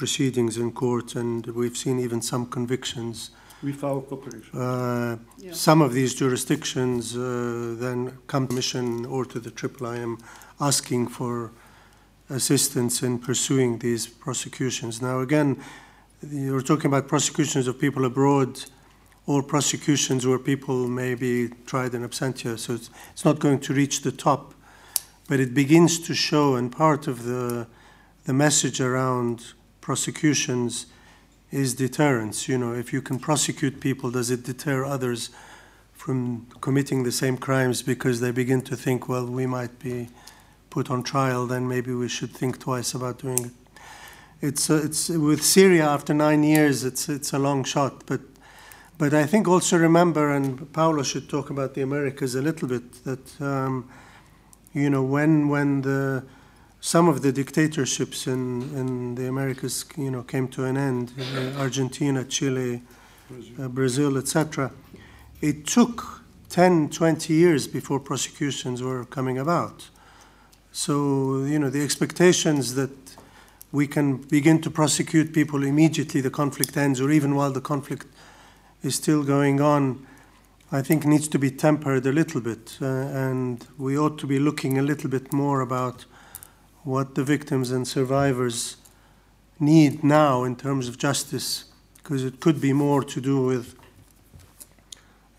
proceedings in court, and we've seen even some convictions. With our cooperation. Uh, yeah. Some of these jurisdictions uh, then come to mission or to the IIIM asking for assistance in pursuing these prosecutions. Now, again, you're talking about prosecutions of people abroad or prosecutions where people may be tried in absentia, so it's, it's not going to reach the top. But it begins to show, and part of the the message around prosecutions is deterrence. You know, if you can prosecute people, does it deter others from committing the same crimes because they begin to think, well, we might be put on trial, then maybe we should think twice about doing it. It's, uh, it's with Syria after nine years, it's, it's a long shot, but but I think also remember, and Paulo should talk about the Americas a little bit, that um, you know when when the some of the dictatorships in, in the Americas, you know, came to an end. Uh, Argentina, Chile, Brazil, uh, Brazil etc. It took 10, 20 years before prosecutions were coming about. So, you know, the expectations that we can begin to prosecute people immediately the conflict ends, or even while the conflict is still going on, I think needs to be tempered a little bit. Uh, and we ought to be looking a little bit more about what the victims and survivors need now in terms of justice, because it could be more to do with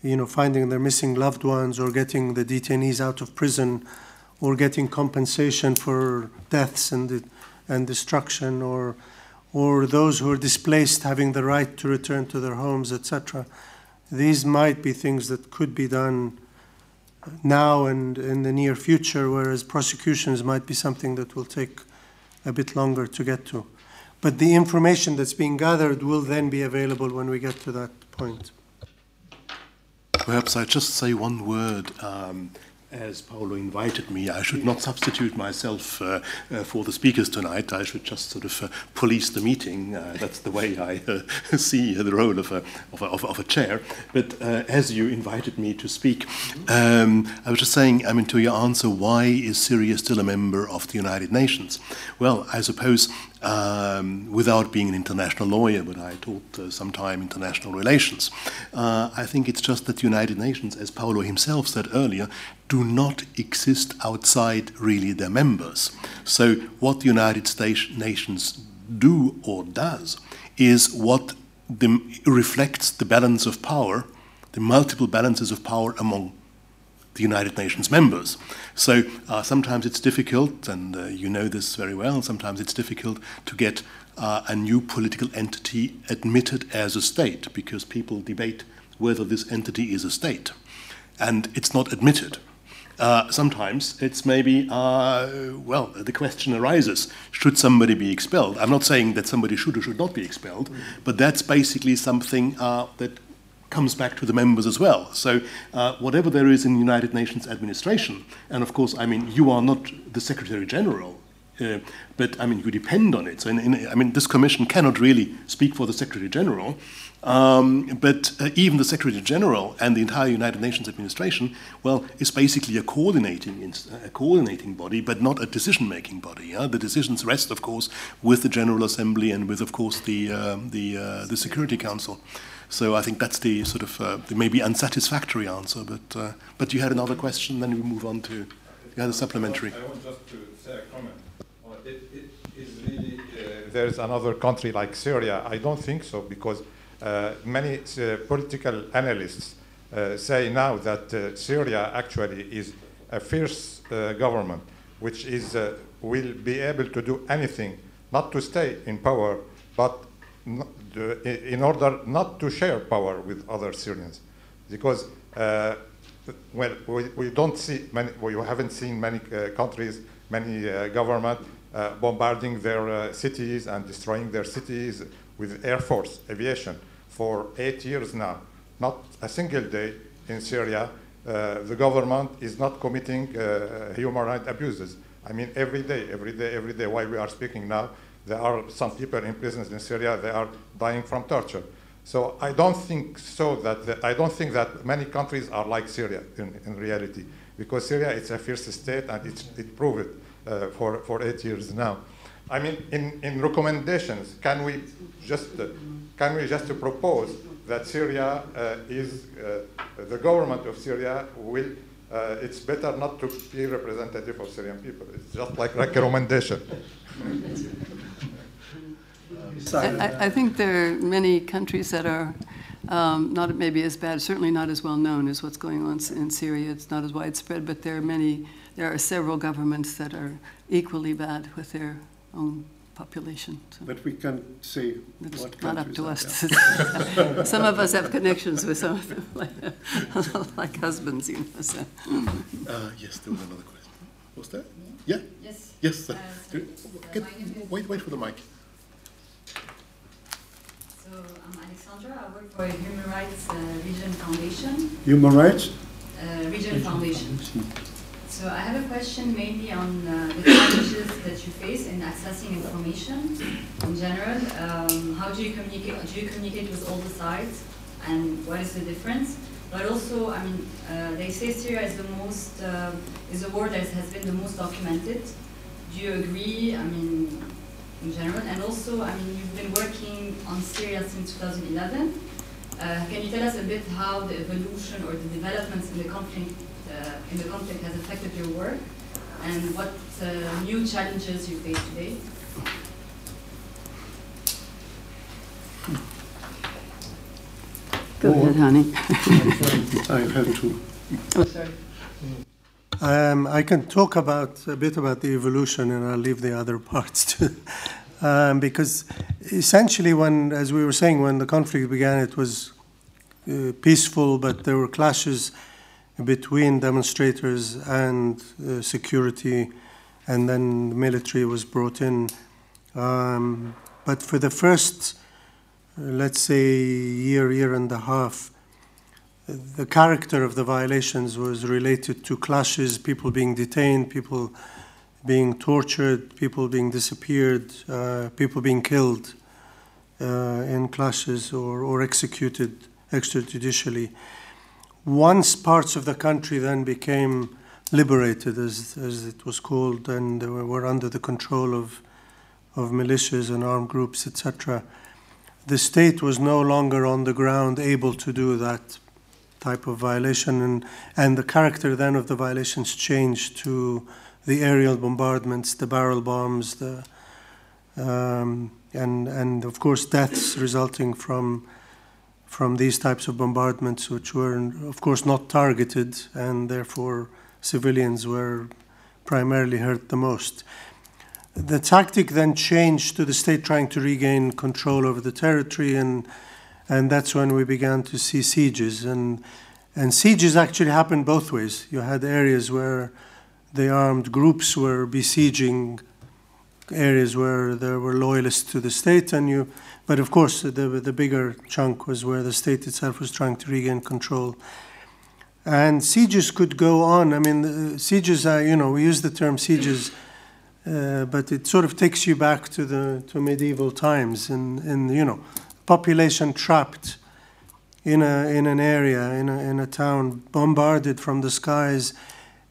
you know, finding their missing loved ones or getting the detainees out of prison or getting compensation for deaths and, and destruction or, or those who are displaced having the right to return to their homes, etc. These might be things that could be done now and in the near future, whereas prosecutions might be something that will take a bit longer to get to. But the information that's being gathered will then be available when we get to that point. Perhaps I just say one word. Um, as Paulo invited me, I should not substitute myself uh, uh, for the speakers tonight. I should just sort of uh, police the meeting. Uh, that's the way I uh, <laughs> see the role of a, of a, of a chair. But uh, as you invited me to speak, um, I was just saying, I mean, to your answer, why is Syria still a member of the United Nations? Well, I suppose um, without being an international lawyer, but I taught uh, some time international relations. Uh, I think it's just that the United Nations, as Paulo himself said earlier, do not exist outside really their members. So, what the United States Nations do or does is what the, reflects the balance of power, the multiple balances of power among the United Nations members. So uh, sometimes it's difficult, and uh, you know this very well, sometimes it's difficult to get uh, a new political entity admitted as a state because people debate whether this entity is a state. And it's not admitted. Uh, sometimes it's maybe, uh, well, the question arises should somebody be expelled? I'm not saying that somebody should or should not be expelled, but that's basically something uh, that comes back to the members as well. So, uh, whatever there is in the United Nations administration, and of course, I mean, you are not the Secretary General. Uh, but I mean, you depend on it. So, in, in, I mean, this commission cannot really speak for the Secretary General, um, but uh, even the Secretary General and the entire United Nations administration, well, is basically a coordinating a coordinating body, but not a decision-making body. Yeah? The decisions rest, of course, with the General Assembly and with, of course, the um, the uh, the Security Council. So I think that's the sort of uh, the maybe unsatisfactory answer. But uh, but you had another question, then we move on to the other supplementary. I want just to say a comment. Is really uh, there's another country like Syria. I don't think so because uh, many uh, political analysts uh, say now that Syria actually is a fierce government, which is will be able to do anything, not to stay in power, but in order not to share power with other Syrians, because uh, well, we, we, don't see many, we haven't seen many uh, countries, many uh, government bombarding their cities and destroying their cities with air force, aviation for eight years now. Not a single day in Syria, uh, the government is not committing uh, human rights abuses. I mean, every day, every day, every day, while we are speaking now, there are some people in prisons in Syria, they are dying from torture. So I don't think so that, the, I don't think that many countries are like Syria in, in reality, because Syria is a fierce state and it's, it proved it uh, for, for eight years now. I mean, in, in recommendations, can we just uh, can we just propose that Syria uh, is uh, the government of Syria will uh, it's better not to be representative of Syrian people. It's just like recommendation. I, I, think there are many countries that are um, not maybe as bad, certainly not as well known as what's going on in Syria. It's not as widespread, but there are many, there are several governments that are equally bad with their own population. So but we can't say it's what not up to us. <laughs> some of us have connections with some of them, <laughs> like, <laughs> like husbands, you know. So. Uh, yes, there was another question. Was that? Yeah. Yes. Yes. Uh, get, wait, wait for the mic. So I'm Alexandra. I work for Human Rights uh, Region Foundation. Human Rights. Uh, Region Foundation. So I have a question mainly on uh, the challenges that you face in accessing information in general. Um, how do you communicate? Do you communicate with all the sides, and what is the difference? But also, I mean, uh, they say Syria is the most uh, is a war that has been the most documented. Do you agree? I mean, in general, and also, I mean, you've been working on Syria since 2011. Uh, can you tell us a bit how the evolution or the developments in the conflict in the conflict has affected your work and what uh, new challenges you face today? Go ahead, Hanny. I have to. <laughs> Oh, sorry. Um, I can talk about a bit about the evolution, and I'll leave the other <laughs> parts to. Um, because essentially, when, as we were saying, when the conflict began, it was uh, peaceful, but there were clashes between demonstrators and uh, security, and then the military was brought in. Um, but for the first, uh, let's say, year, year and a half, the character of the violations was related to clashes, people being detained, people being tortured, people being disappeared, uh, people being killed uh, in clashes or, or executed extrajudicially once parts of the country then became liberated, as, as it was called, and they were, were under the control of, of militias and armed groups, etc., the state was no longer on the ground able to do that type of violation, and, and the character then of the violations changed to the aerial bombardments, the barrel bombs, the, um, and, and of course deaths resulting from from these types of bombardments, which were, of course, not targeted, and therefore civilians were primarily hurt the most. The tactic then changed to the state trying to regain control over the territory, and and that's when we began to see sieges. And And sieges actually happened both ways. You had areas where the armed groups were besieging areas where there were loyalists to the state, and you. But of course, the the bigger chunk was where the state itself was trying to regain control. And sieges could go on. I mean, the sieges are, you know, we use the term sieges, uh, but it sort of takes you back to the to medieval times, and, and you know, population trapped in a in an area in a in a town, bombarded from the skies,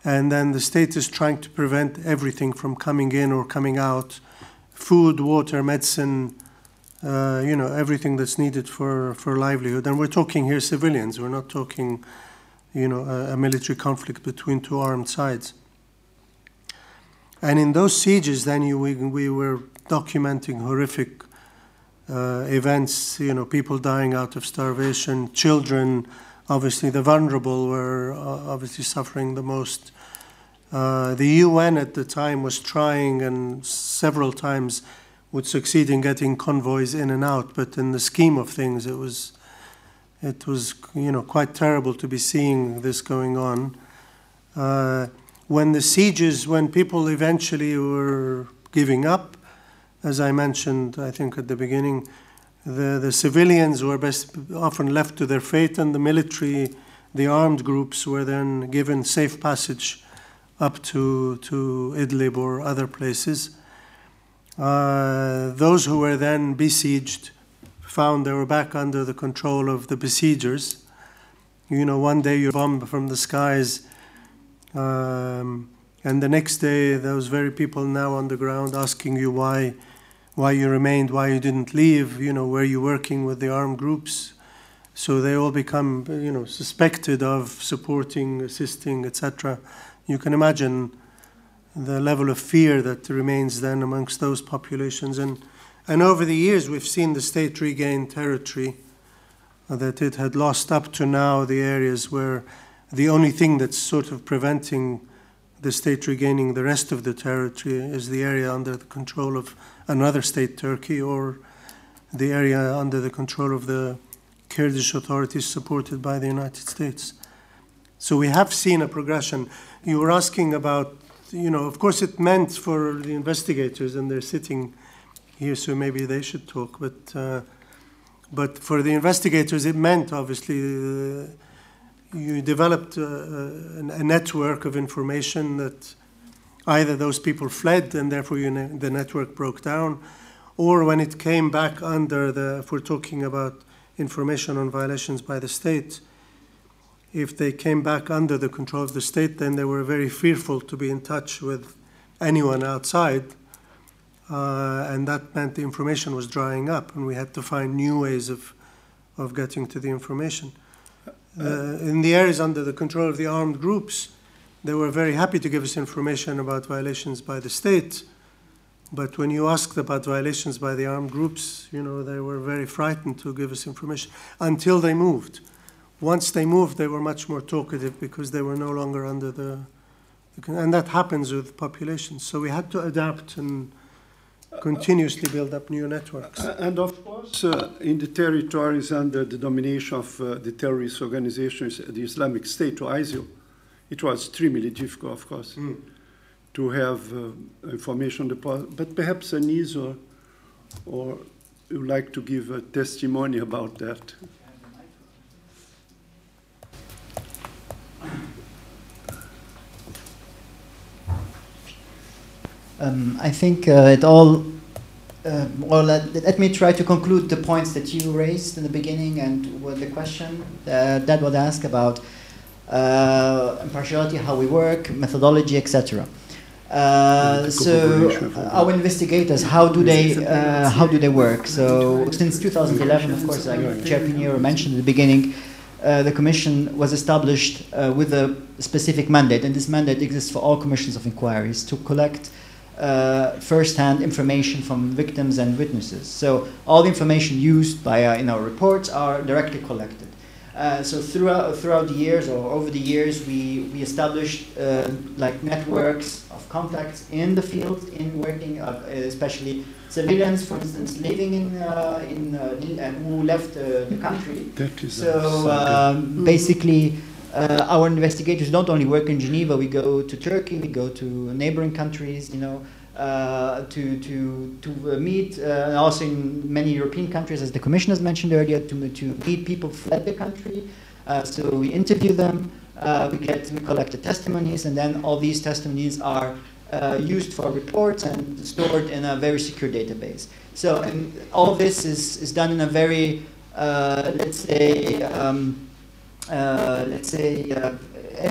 and then the state is trying to prevent everything from coming in or coming out, food, water, medicine. Uh, you know everything that's needed for, for livelihood, and we're talking here civilians. We're not talking you know, a, a, military conflict between two armed sides. And in those sieges, then you, we, we were documenting horrific uh, events, you know, people dying out of starvation, children, obviously the vulnerable were uh, obviously suffering the most. Uh, the UN at the time was trying and several times would succeed in getting convoys in and out, but in the scheme of things, it was it was you know quite terrible to be seeing this going on. Uh, when the sieges, when people eventually were giving up, as I mentioned, I think at the beginning, the, the civilians were best often left to their fate, and the military, the armed groups, were then given safe passage up to, to Idlib or other places. Uh, those who were then besieged found they were back under the control of the besiegers. You know, one day you're bombed from the skies, um, and the next day those very people now on the ground asking you why, why you remained, why you didn't leave. You know, were you working with the armed groups? So they all become, you know, suspected of supporting, assisting, etc. You can imagine the level of fear that remains then amongst those populations and and over the years, we've seen the state regain territory that it had lost up to now, the areas where the only thing that's sort of preventing the state regaining the rest of the territory is the area under the control of another state, Turkey, or the area under the control of the Kurdish authorities supported by the United States. So we have seen a progression. You were asking about, you know, of course, it meant for the investigators, and they're sitting here, so maybe they should talk. But uh, but for the investigators, it meant obviously uh, you developed uh, a network of information that either those people fled and therefore ne- the network broke down, or when it came back under the, if we're talking about information on violations by the state, if they came back under the control of the state, then they were very fearful to be in touch with anyone outside uh, and that meant the information was drying up, and we had to find new ways of, of getting to the information. Uh, in the areas under the control of the armed groups, they were very happy to give us information about violations by the state. But when you asked about violations by the armed groups, you know, they were very frightened to give us information until they moved. Once they moved, they were much more talkative because they were no longer under the, and that happens with populations. So we had to adapt and continuously build up new networks. And of course, uh, in the territories under the domination of uh, the terrorist organizations, the Islamic State or ISIL, it was extremely difficult, of course, mm. to have uh, information. But perhaps Anis or, or would like to give a testimony about that. Um, I think uh, it all. Uh, well, let, let, me try to conclude the points that you raised in the beginning and what the question uh, that was asked about uh, impartiality, how we work, methodology, etc. Uh, so our investigators, how do they uh, how do they work? So since 2011, of course, like Chair Pinheiro mentioned at the beginning, uh, the commission was established uh, with a specific mandate, and this mandate exists for all commissions of inquiries to collect uh, first-hand information from victims and witnesses. So all the information used by uh, in our reports are directly collected. Uh, so throughout throughout the years or over the years, we we established like networks of contacts in the field, in working, especially civilians, for instance, living in in who left the country. That is so um, basically uh, our investigators don't only work in Geneva. We go to Turkey, we go to neighboring countries, you know, uh, to to to uh, meet, uh, and also in many European countries, as the Commission has mentioned earlier, to to meet people who fled the country. Uh, so we interview them, uh, we get we collect the testimonies, and then all these testimonies are uh, used for reports and stored in a very secure database. So and all this is, is done in a very, uh, let's say, um, uh, let's say, uh,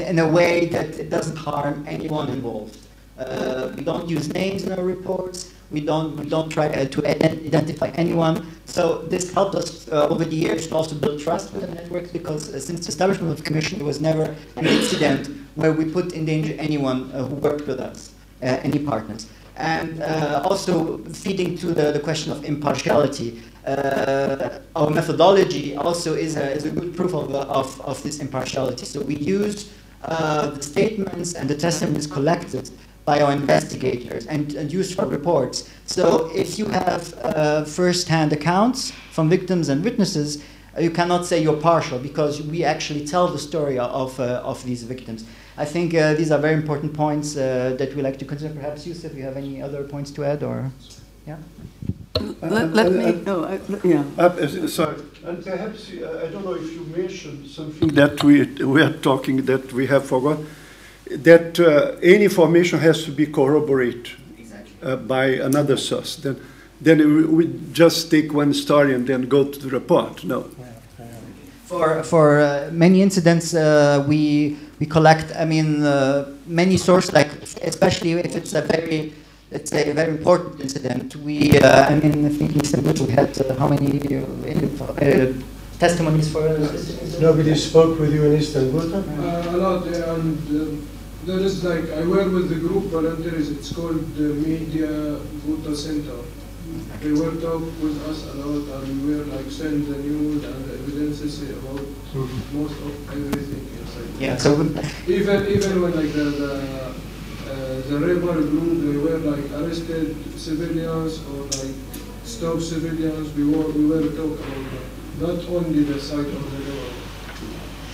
in a way that it doesn't harm anyone involved. Uh, we don't use names in our reports. We don't, we don't try uh, to identify anyone. So this helped us over the years to also build trust with the network because since the establishment of the commission, there was never an incident where we put in danger anyone who worked with us, uh, any partners. And uh, also feeding to the, the question of impartiality. Uh, our methodology also is a, is a good proof of, of, of this impartiality. So we use uh, the statements and the testimonies collected by our investigators and, and used for reports. So if you have uh, first-hand accounts from victims and witnesses, uh, you cannot say you're partial because we actually tell the story of, uh, of these victims. I think uh, these are very important points uh, that we like to consider. Perhaps Yusuf, you have any other points to add, or yeah? Let, let me, oh, I, yeah. Uh, sorry, and perhaps, uh, I don't know if you mentioned something that we, we are talking that we have forgot, that uh, any information has to be corroborated uh, by another source. Then, then we, we just take one story and then go to the report. No. For, for uh, many incidents, uh, we, we collect, I mean, uh, many sources, like especially if it's a very, let's say, a very important incident. We, uh, I mean, I think in Istanbul we had uh, how many uh, testimonies for this incident? Nobody spoke with you in Istanbul? Uh, a lot, and uh, there is like, I work with the group volunteers, it's called the Media Ghouta Center. They were talk with us a lot and we were like send the news and the evidences about most of everything inside. Yeah, so Even, even when like the, the, uh, the rebel group, they were like arrested civilians or like stopped civilians, we were, we were talk about that. Not only the side of the government.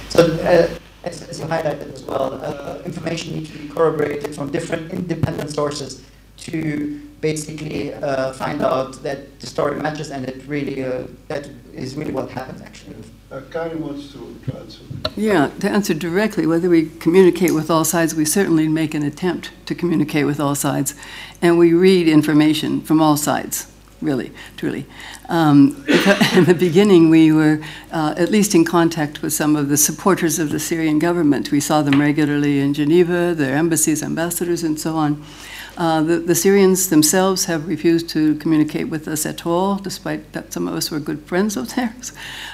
So, uh, as, as you highlighted as well, uh, information needs to be corroborated from different independent sources to basically uh, find out that the story matches and it really uh, that is really what happened actually. Uh, Karen wants to to answer. Yeah, to answer directly, whether we communicate with all sides, we certainly make an attempt to communicate with all sides. And we read information from all sides, really, truly. Um, <laughs> in the beginning, we were uh, at least in contact with some of the supporters of the Syrian government. We saw them regularly in Geneva, their embassies, ambassadors, and so on. Uh, the, the Syrians themselves have refused to communicate with us at all, despite that some of us were good friends of <laughs> theirs.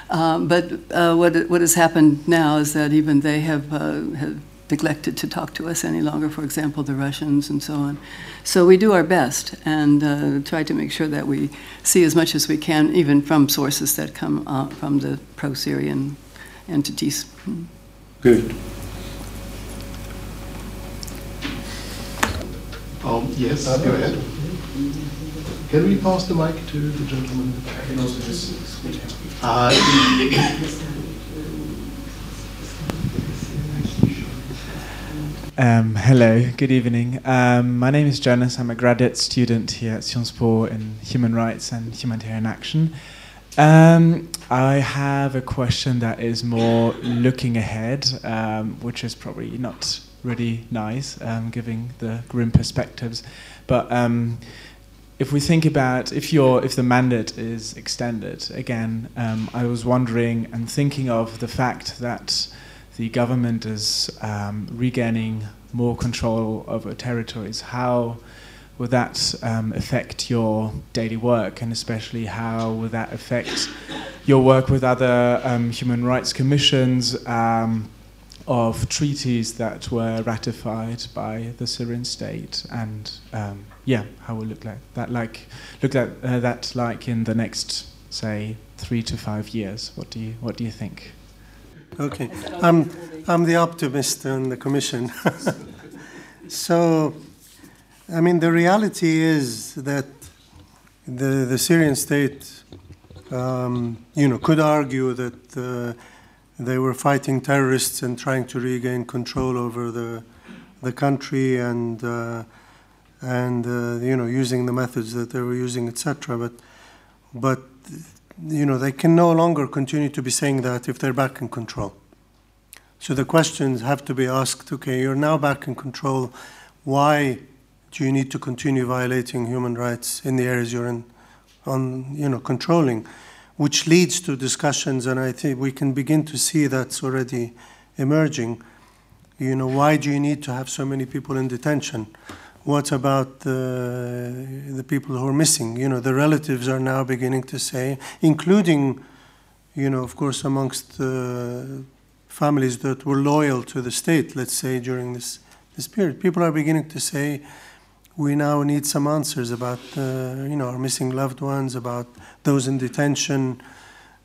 Um, but uh, what, what has happened now is that even they have, uh, have neglected to talk to us any longer, for example, the Russians and so on. So we do our best and uh, try to make sure that we see as much as we can, even from sources that come uh, from the pro Syrian entities. Good. Um, yes, go ahead. Can we pass the mic to the gentleman? Uh, Um, hello, good evening. Um, my name is Jonas. I'm a graduate student here at Sciences Po in Human Rights and Humanitarian Action. Um, I have a question that is more looking ahead, um, which is probably not really nice, um, giving the grim perspectives. But um, if we think about if if the mandate is extended again, um, I was wondering and thinking of the fact that the government is um, regaining more control over territories. How will that um, affect your daily work, and especially how will that affect your work with other um, human rights commissions of treaties that were ratified by the Syrian state? And um, yeah, how will look like that like look at uh, that like in the next say three to five years? What do you what do you think? Okay, I'm, I'm the optimist in the commission. <laughs> so, I mean, the reality is that the, the Syrian state, um, you know, could argue that uh, they were fighting terrorists and trying to regain control over the the country and uh, and uh, you know using the methods that they were using, etc. But but you know they can no longer continue to be saying that if they're back in control. So the questions have to be asked. Okay, you're now back in control. Why do you need to continue violating human rights in the areas you're in, on you know controlling? Which leads to discussions, and I think we can begin to see that's already emerging. You know, why do you need to have so many people in detention? What about the, the people who are missing? You know, the relatives are now beginning to say, including, you know, of course, amongst uh, families that were loyal to the state, let's say, during this, this period. People are beginning to say, we now need some answers about, uh, you know, our missing loved ones, about those in detention.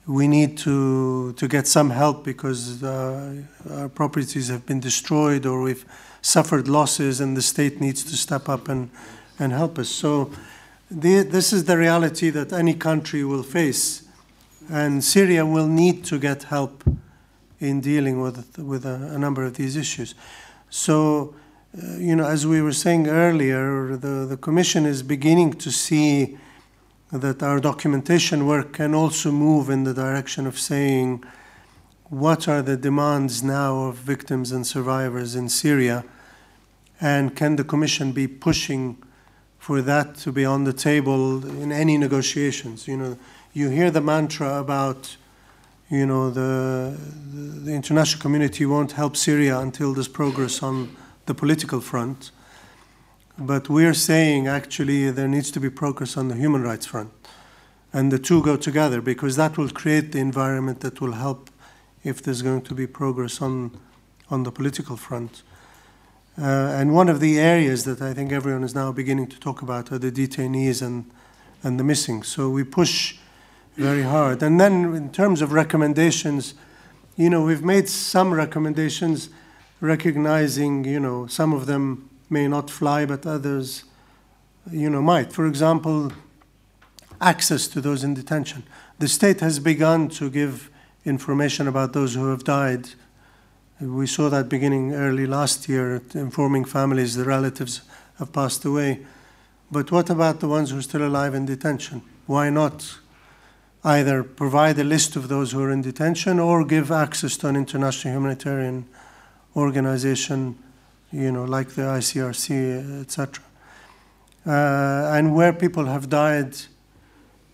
We need to, to get some help because uh, our properties have been destroyed or we've suffered losses and the state needs to step up and, and help us. So the, this is the reality that any country will face. And Syria will need to get help in dealing with, with a, a number of these issues. So uh, you know, as we were saying earlier, the, the Commission is beginning to see that our documentation work can also move in the direction of saying what are the demands now of victims and survivors in Syria, and can the Commission be pushing for that to be on the table in any negotiations? You know, you hear the mantra about, you know, the, the, the international community won't help Syria until there's progress on the political front. But we're saying actually there needs to be progress on the human rights front. And the two go together because that will create the environment that will help if there's going to be progress on, on the political front. Uh, and one of the areas that I think everyone is now beginning to talk about are the detainees and, and the missing. So we push very hard. And then in terms of recommendations, you know, we've made some recommendations recognizing, you know, some of them may not fly, but others, you know, might. For example, access to those in detention. The state has begun to give information about those who have died. We saw that beginning early last year, informing families the relatives have passed away. But what about the ones who are still alive in detention? Why not either provide a list of those who are in detention or give access to an international humanitarian organization, you know, like the ICRC, etc. Uh, and where people have died,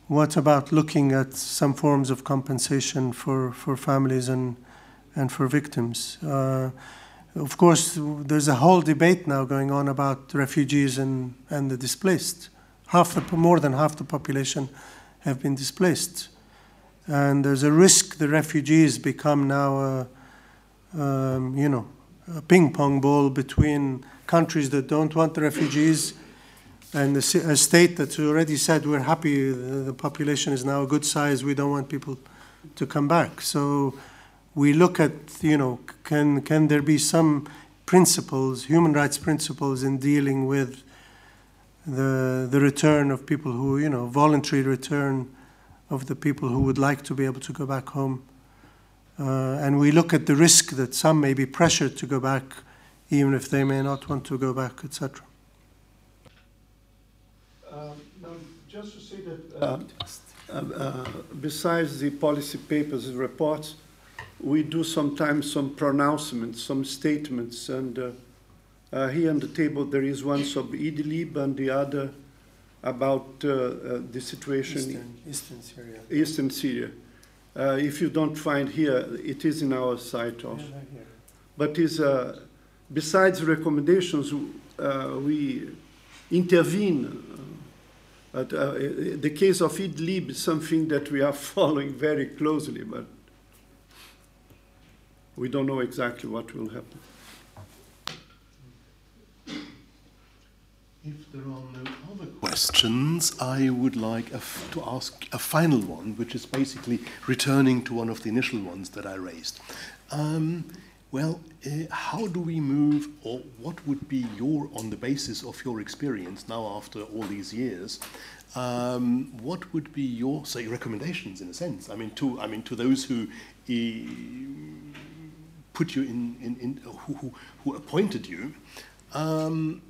what about looking at some forms of compensation for, for families and, and for victims? Uh, of course, there's a whole debate now going on about refugees and, and the displaced. Half the, more than half the population have been displaced. And there's a risk the refugees become now a, um, you know, a ping pong ball between countries that don't want the refugees and a, state that's already said we're happy, the, the, population is now a good size, we don't want people to come back. So we look at, you know, can, can there be some principles, human rights principles in dealing with the, the return of people who, you know, voluntary return of the people who would like to be able to go back home. Uh, and we look at the risk that some may be pressured to go back, even if they may not want to go back, etc. Um, just to say that uh, uh, besides the policy papers and reports, we do sometimes some pronouncements, some statements, and uh, uh, here on the table there is one of Idlib and the other about uh, the situation Eastern, Eastern Syria. Eastern Syria. Uh, if you don't find here, it is in our site also. But is uh, besides recommendations, uh, we intervene. But, uh, the case of Idlib is something that we are <laughs> following very closely, but we don't know exactly what will happen. If there are no other questions, I would like to ask a final one, which is basically returning to one of the initial ones that I raised. Um, well, uh, how do we move, or what would be your, on the basis of your experience now after all these years, um, what would be your, say, recommendations in a sense? I mean, to, I mean, to those who uh, put you in, in, in who, who, who appointed you, um,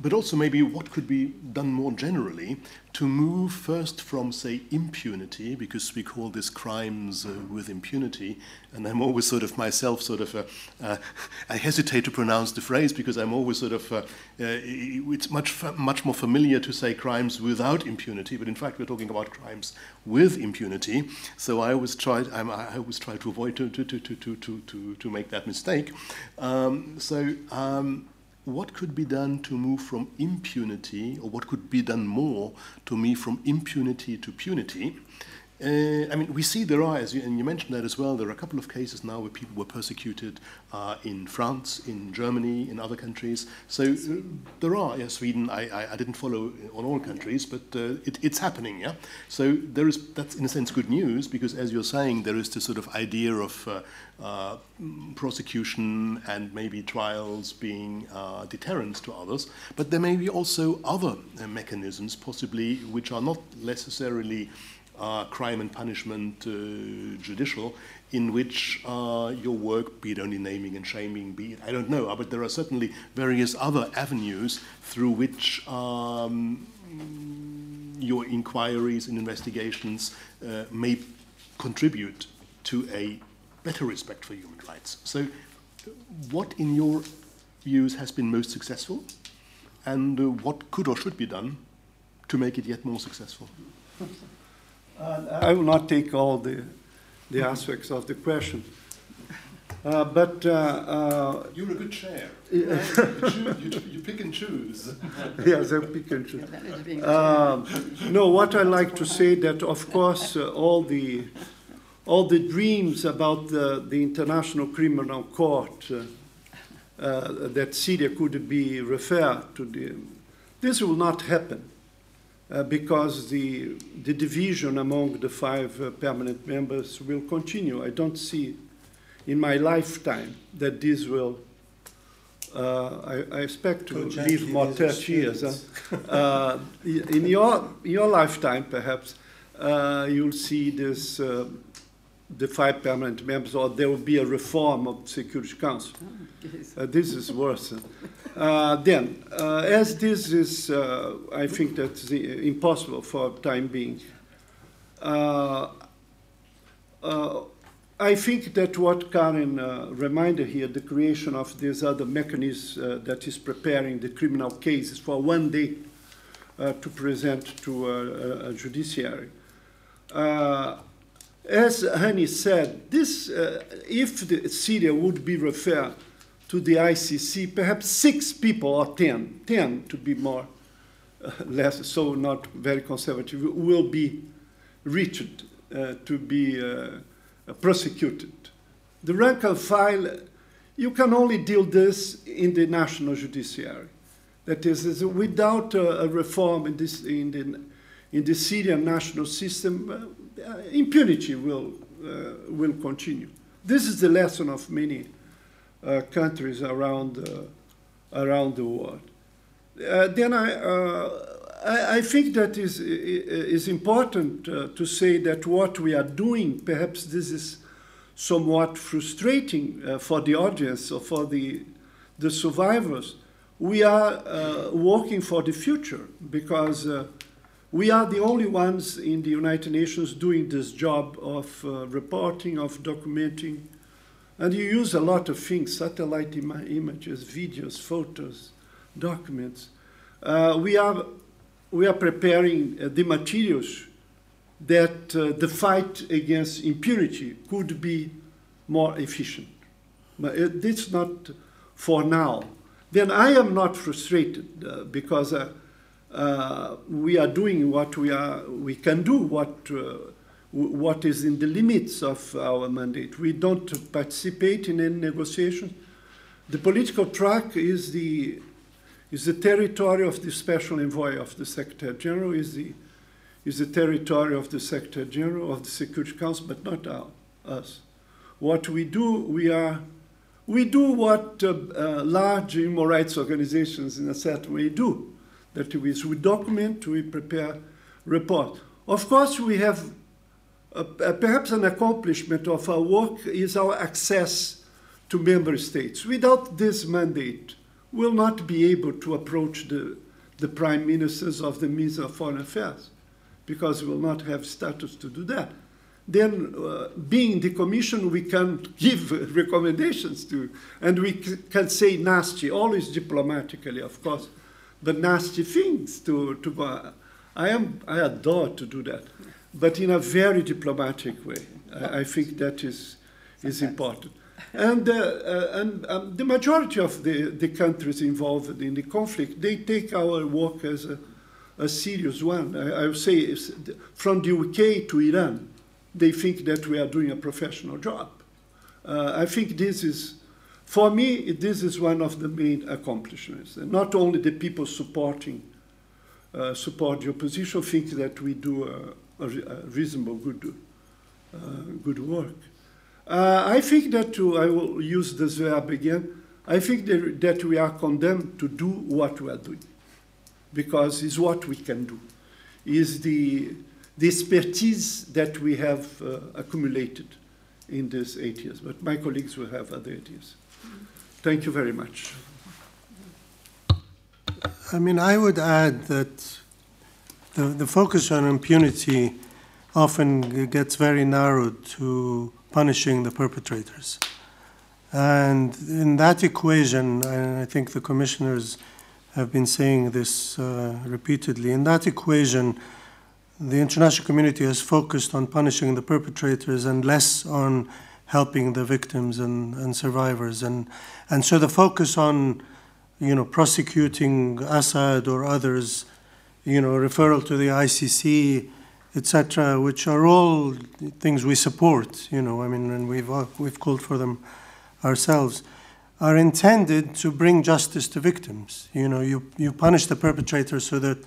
but also maybe what could be done more generally to move first from, say, impunity, because we call this crimes uh, with impunity, and I'm always sort of myself sort of, uh, uh, I hesitate to pronounce the phrase because I'm always sort of, uh, uh, it's much, much more familiar to say crimes without impunity, but in fact we're talking about crimes with impunity, so I always try, I'm, I always try to avoid to, to, to, to, to, to, to make that mistake. Um, so, um, what could be done to move from impunity, or what could be done more to move from impunity to punity? Uh, I mean, we see there are, as you, and you mentioned that as well, there are a couple of cases now where people were persecuted uh, in France, in Germany, in other countries. So uh, there are, yeah, Sweden, I, I, I, didn't follow on all countries, but uh, it, it's happening, yeah? So there is, that's in a sense good news, because as you're saying, there is this sort of idea of uh, uh, prosecution and maybe trials being deterrents to others, but there may be also other mechanisms, possibly, which are not necessarily uh, crime and punishment uh, judicial, in which uh, your work, be it only naming and shaming, be it, I don't know, but there are certainly various other avenues through which um, your inquiries and investigations uh, may contribute to a better respect for human rights. So, what in your views has been most successful, and uh, what could or should be done to make it yet more successful? <laughs> Uh, I will not take all the, the aspects of the question. Uh, but uh, uh you're a good chair. you, you, you, pick and choose. <laughs> yes, I pick and choose. Um, no, what I like to say that of course uh, all the all the dreams about the, the International Criminal Court that Syria could be referred to the, this will not happen uh, because the, the division among the five uh, permanent members will continue. I don't see in my lifetime that this will. Uh, I, I, expect to live more 30 years. <laughs> Uh, in your, your lifetime, perhaps, uh, you'll see this uh, the five permanent members, or there will be a reform of the Security Council. Oh, uh, this is worse. <laughs> Uh, then, uh, as this is, uh, I think that's impossible for time being. Uh, uh, I think that what Karen reminded here, the creation of this other mechanism that is preparing the criminal cases for one day to present to a, judiciary. As Hanny said, this, uh, if the, Syria would be referred to the ICC, perhaps six people or ten, ten to be more, uh, less, so not very conservative, will be reached uh, to be uh, prosecuted. The rank and file, you can only deal this in the national judiciary. That is, is without a, reform in, this, in the in the Syrian national system, uh, impunity will, uh, will continue. This is the lesson of many countries around, around the world. then I, I, I, think that is, is important to say that what we are doing, perhaps this is somewhat frustrating uh, for the audience or for the, the survivors, we are uh, working for the future because uh, we are the only ones in the United Nations doing this job of uh, reporting, of documenting. And you use a lot of things satellite Im images, videos, photos, documents. Uh, we, are, we are preparing uh, the materials that uh, the fight against impunity could be more efficient. But it's not for now. Then I am not frustrated uh, because uh, uh, we are doing what we are we can do what what is in the limits of our mandate. We don't participate in any negotiation. The political track is the is the territory of the special envoy of the Secretary General, is the is the territory of the Secretary General of the Security Council, but not our, us. What we do, we are we do what uh, uh, large human rights organizations in a certain way do. That is, we document, we prepare report. Of course, we have Uh, uh, perhaps an accomplishment of our work is our access to member states. Without this mandate, we'll not be able to approach the, the prime ministers of the Ministry of Foreign Affairs because we will not have status to do that. Then, uh, being the commission, we can give <laughs> recommendations to, and we can say nasty, always diplomatically, of course, but nasty things to, to go. I, am, I adore to do that, but in a very diplomatic way. I, I think that is, is important. And, uh, uh, and um, the majority of the, the countries involved in the conflict, they take our work as a, a serious one. I, I would say from the UK to Iran, they think that we are doing a professional job. Uh, I think this is, for me, this is one of the main accomplishments. And not only the people supporting uh, support the opposition think that we do a, a, a reasonable good, uh, good work. Uh, I think that uh, I will use this verb again. I think that, that we are condemned to do what we are doing because it's what we can do. Is the, the expertise that we have uh, accumulated in these eight years. But my colleagues will have other ideas. Thank you very much. I mean, I would add that the, the focus on impunity often gets very narrowed to punishing the perpetrators. And in that equation, and I think the commissioners have been saying this uh, repeatedly, in that equation, the international community has focused on punishing the perpetrators and less on helping the victims and, and survivors. And, and so the focus on you know, prosecuting Assad or others, you know, referral to the ICC, etc., which are all things we support, you know, I mean, and we've, uh, we've called for them ourselves, are intended to bring justice to victims. You know, you, you punish the perpetrator so that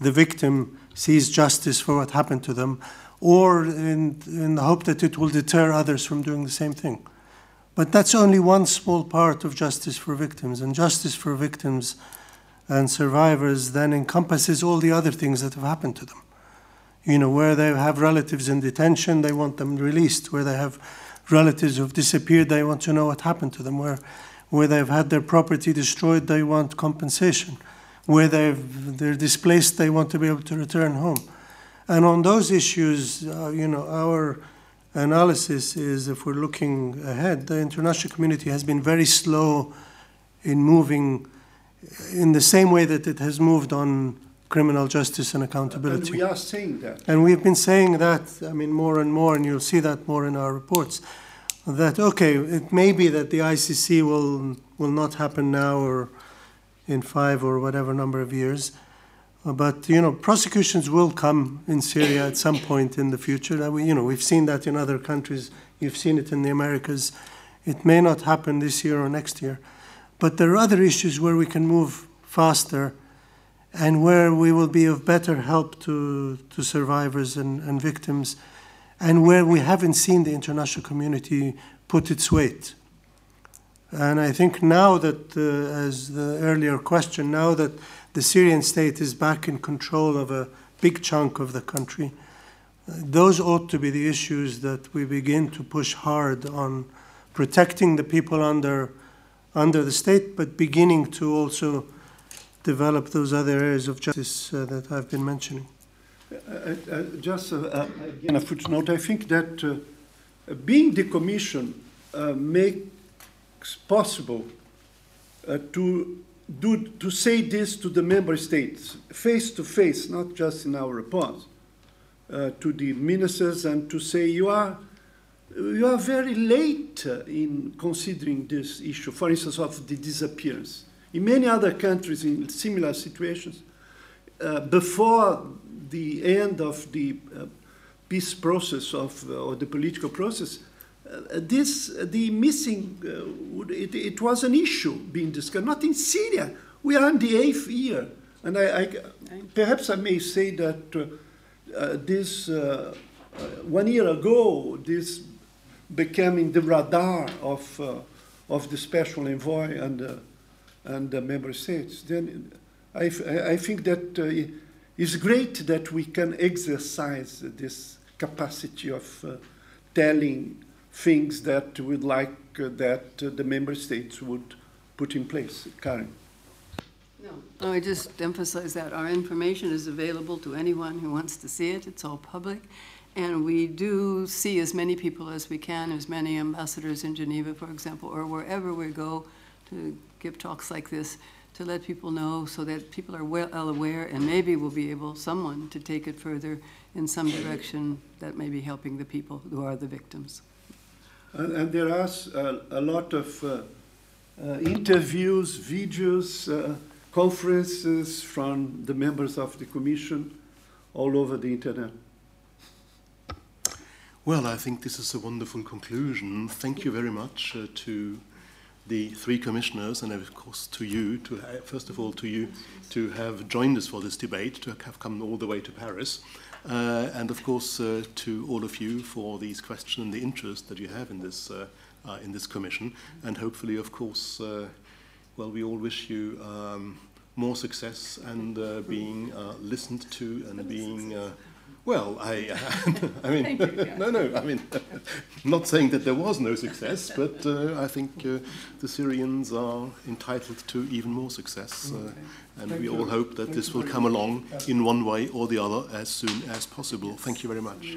the victim sees justice for what happened to them, or in, in the hope that it will deter others from doing the same thing. But that's only one small part of justice for victims, and justice for victims and survivors then encompasses all the other things that have happened to them. You know, where they have relatives in detention, they want them released. Where they have relatives who've disappeared, they want to know what happened to them. Where, where they've had their property destroyed, they want compensation. Where they've, they're displaced, they want to be able to return home. And on those issues, uh, you know, our analysis is if we're looking ahead, the international community has been very slow in moving in the same way that it has moved on criminal justice and accountability. And we are saying that. And we've been saying that, I mean, more and more, and you'll see that more in our reports, that, okay, it may be that the ICC will, will not happen now or in five or whatever number of years. But you know, prosecutions will come in Syria at some point in the future. That We, you know, we've seen that in other countries. You've seen it in the Americas. It may not happen this year or next year, but there are other issues where we can move faster, and where we will be of better help to to survivors and, and victims, and where we haven't seen the international community put its weight. And I think now that, uh, as the earlier question, now that the Syrian state is back in control of a big chunk of the country. Those ought to be the issues that we begin to push hard on protecting the people under, under the state, but beginning to also develop those other areas of justice uh, that I've been mentioning. Uh, uh, just uh, again a footnote. I think that uh, being the commission uh, makes possible to do, to say this to the member states face to face, not just in our reports, uh, to the ministers, and to say you are you are very late in considering this issue. For instance, of the disappearance. In many other countries in similar situations, uh, before the end of the uh, peace process of or the political process, uh, this, uh, the missing, uh, it, it, was an issue being discussed, not in Syria. We are in the eighth year. And I, I perhaps I may say that this, one year ago, this became in the radar of, of the special envoy and, uh, and the member states, then I, I think that uh, it's great that we can exercise this capacity of uh, telling things that we'd like uh, that uh, the member states would put in place. Karen. No, I just emphasize that our information is available to anyone who wants to see it. It's all public. And we do see as many people as we can, as many ambassadors in Geneva, for example, or wherever we go to give talks like this, to let people know so that people are well aware and maybe we'll be able, someone, to take it further in some direction that may be helping the people who are the victims. And, and there are a lot of uh, uh, interviews, videos, uh, conferences from the members of the Commission all over the internet. Well, I think this is a wonderful conclusion. Thank you very much uh, to the three commissioners, and of course to you, to ha- first of all to you, to have joined us for this debate, to have come all the way to Paris, uh, and of course uh, to all of you for these questions and the interest that you have in this uh, uh, in this commission, and hopefully, of course, uh, well, we all wish you. Um, more success and uh, being uh, listened to and being uh, well I <laughs> <laughs> I mean no no I mean <laughs> not saying that there was no success but uh, I think uh, the Syrians are entitled to even more success uh, and Thank we you. all hope that Thank this will come much. along in one way or the other as soon as possible. Thank you very much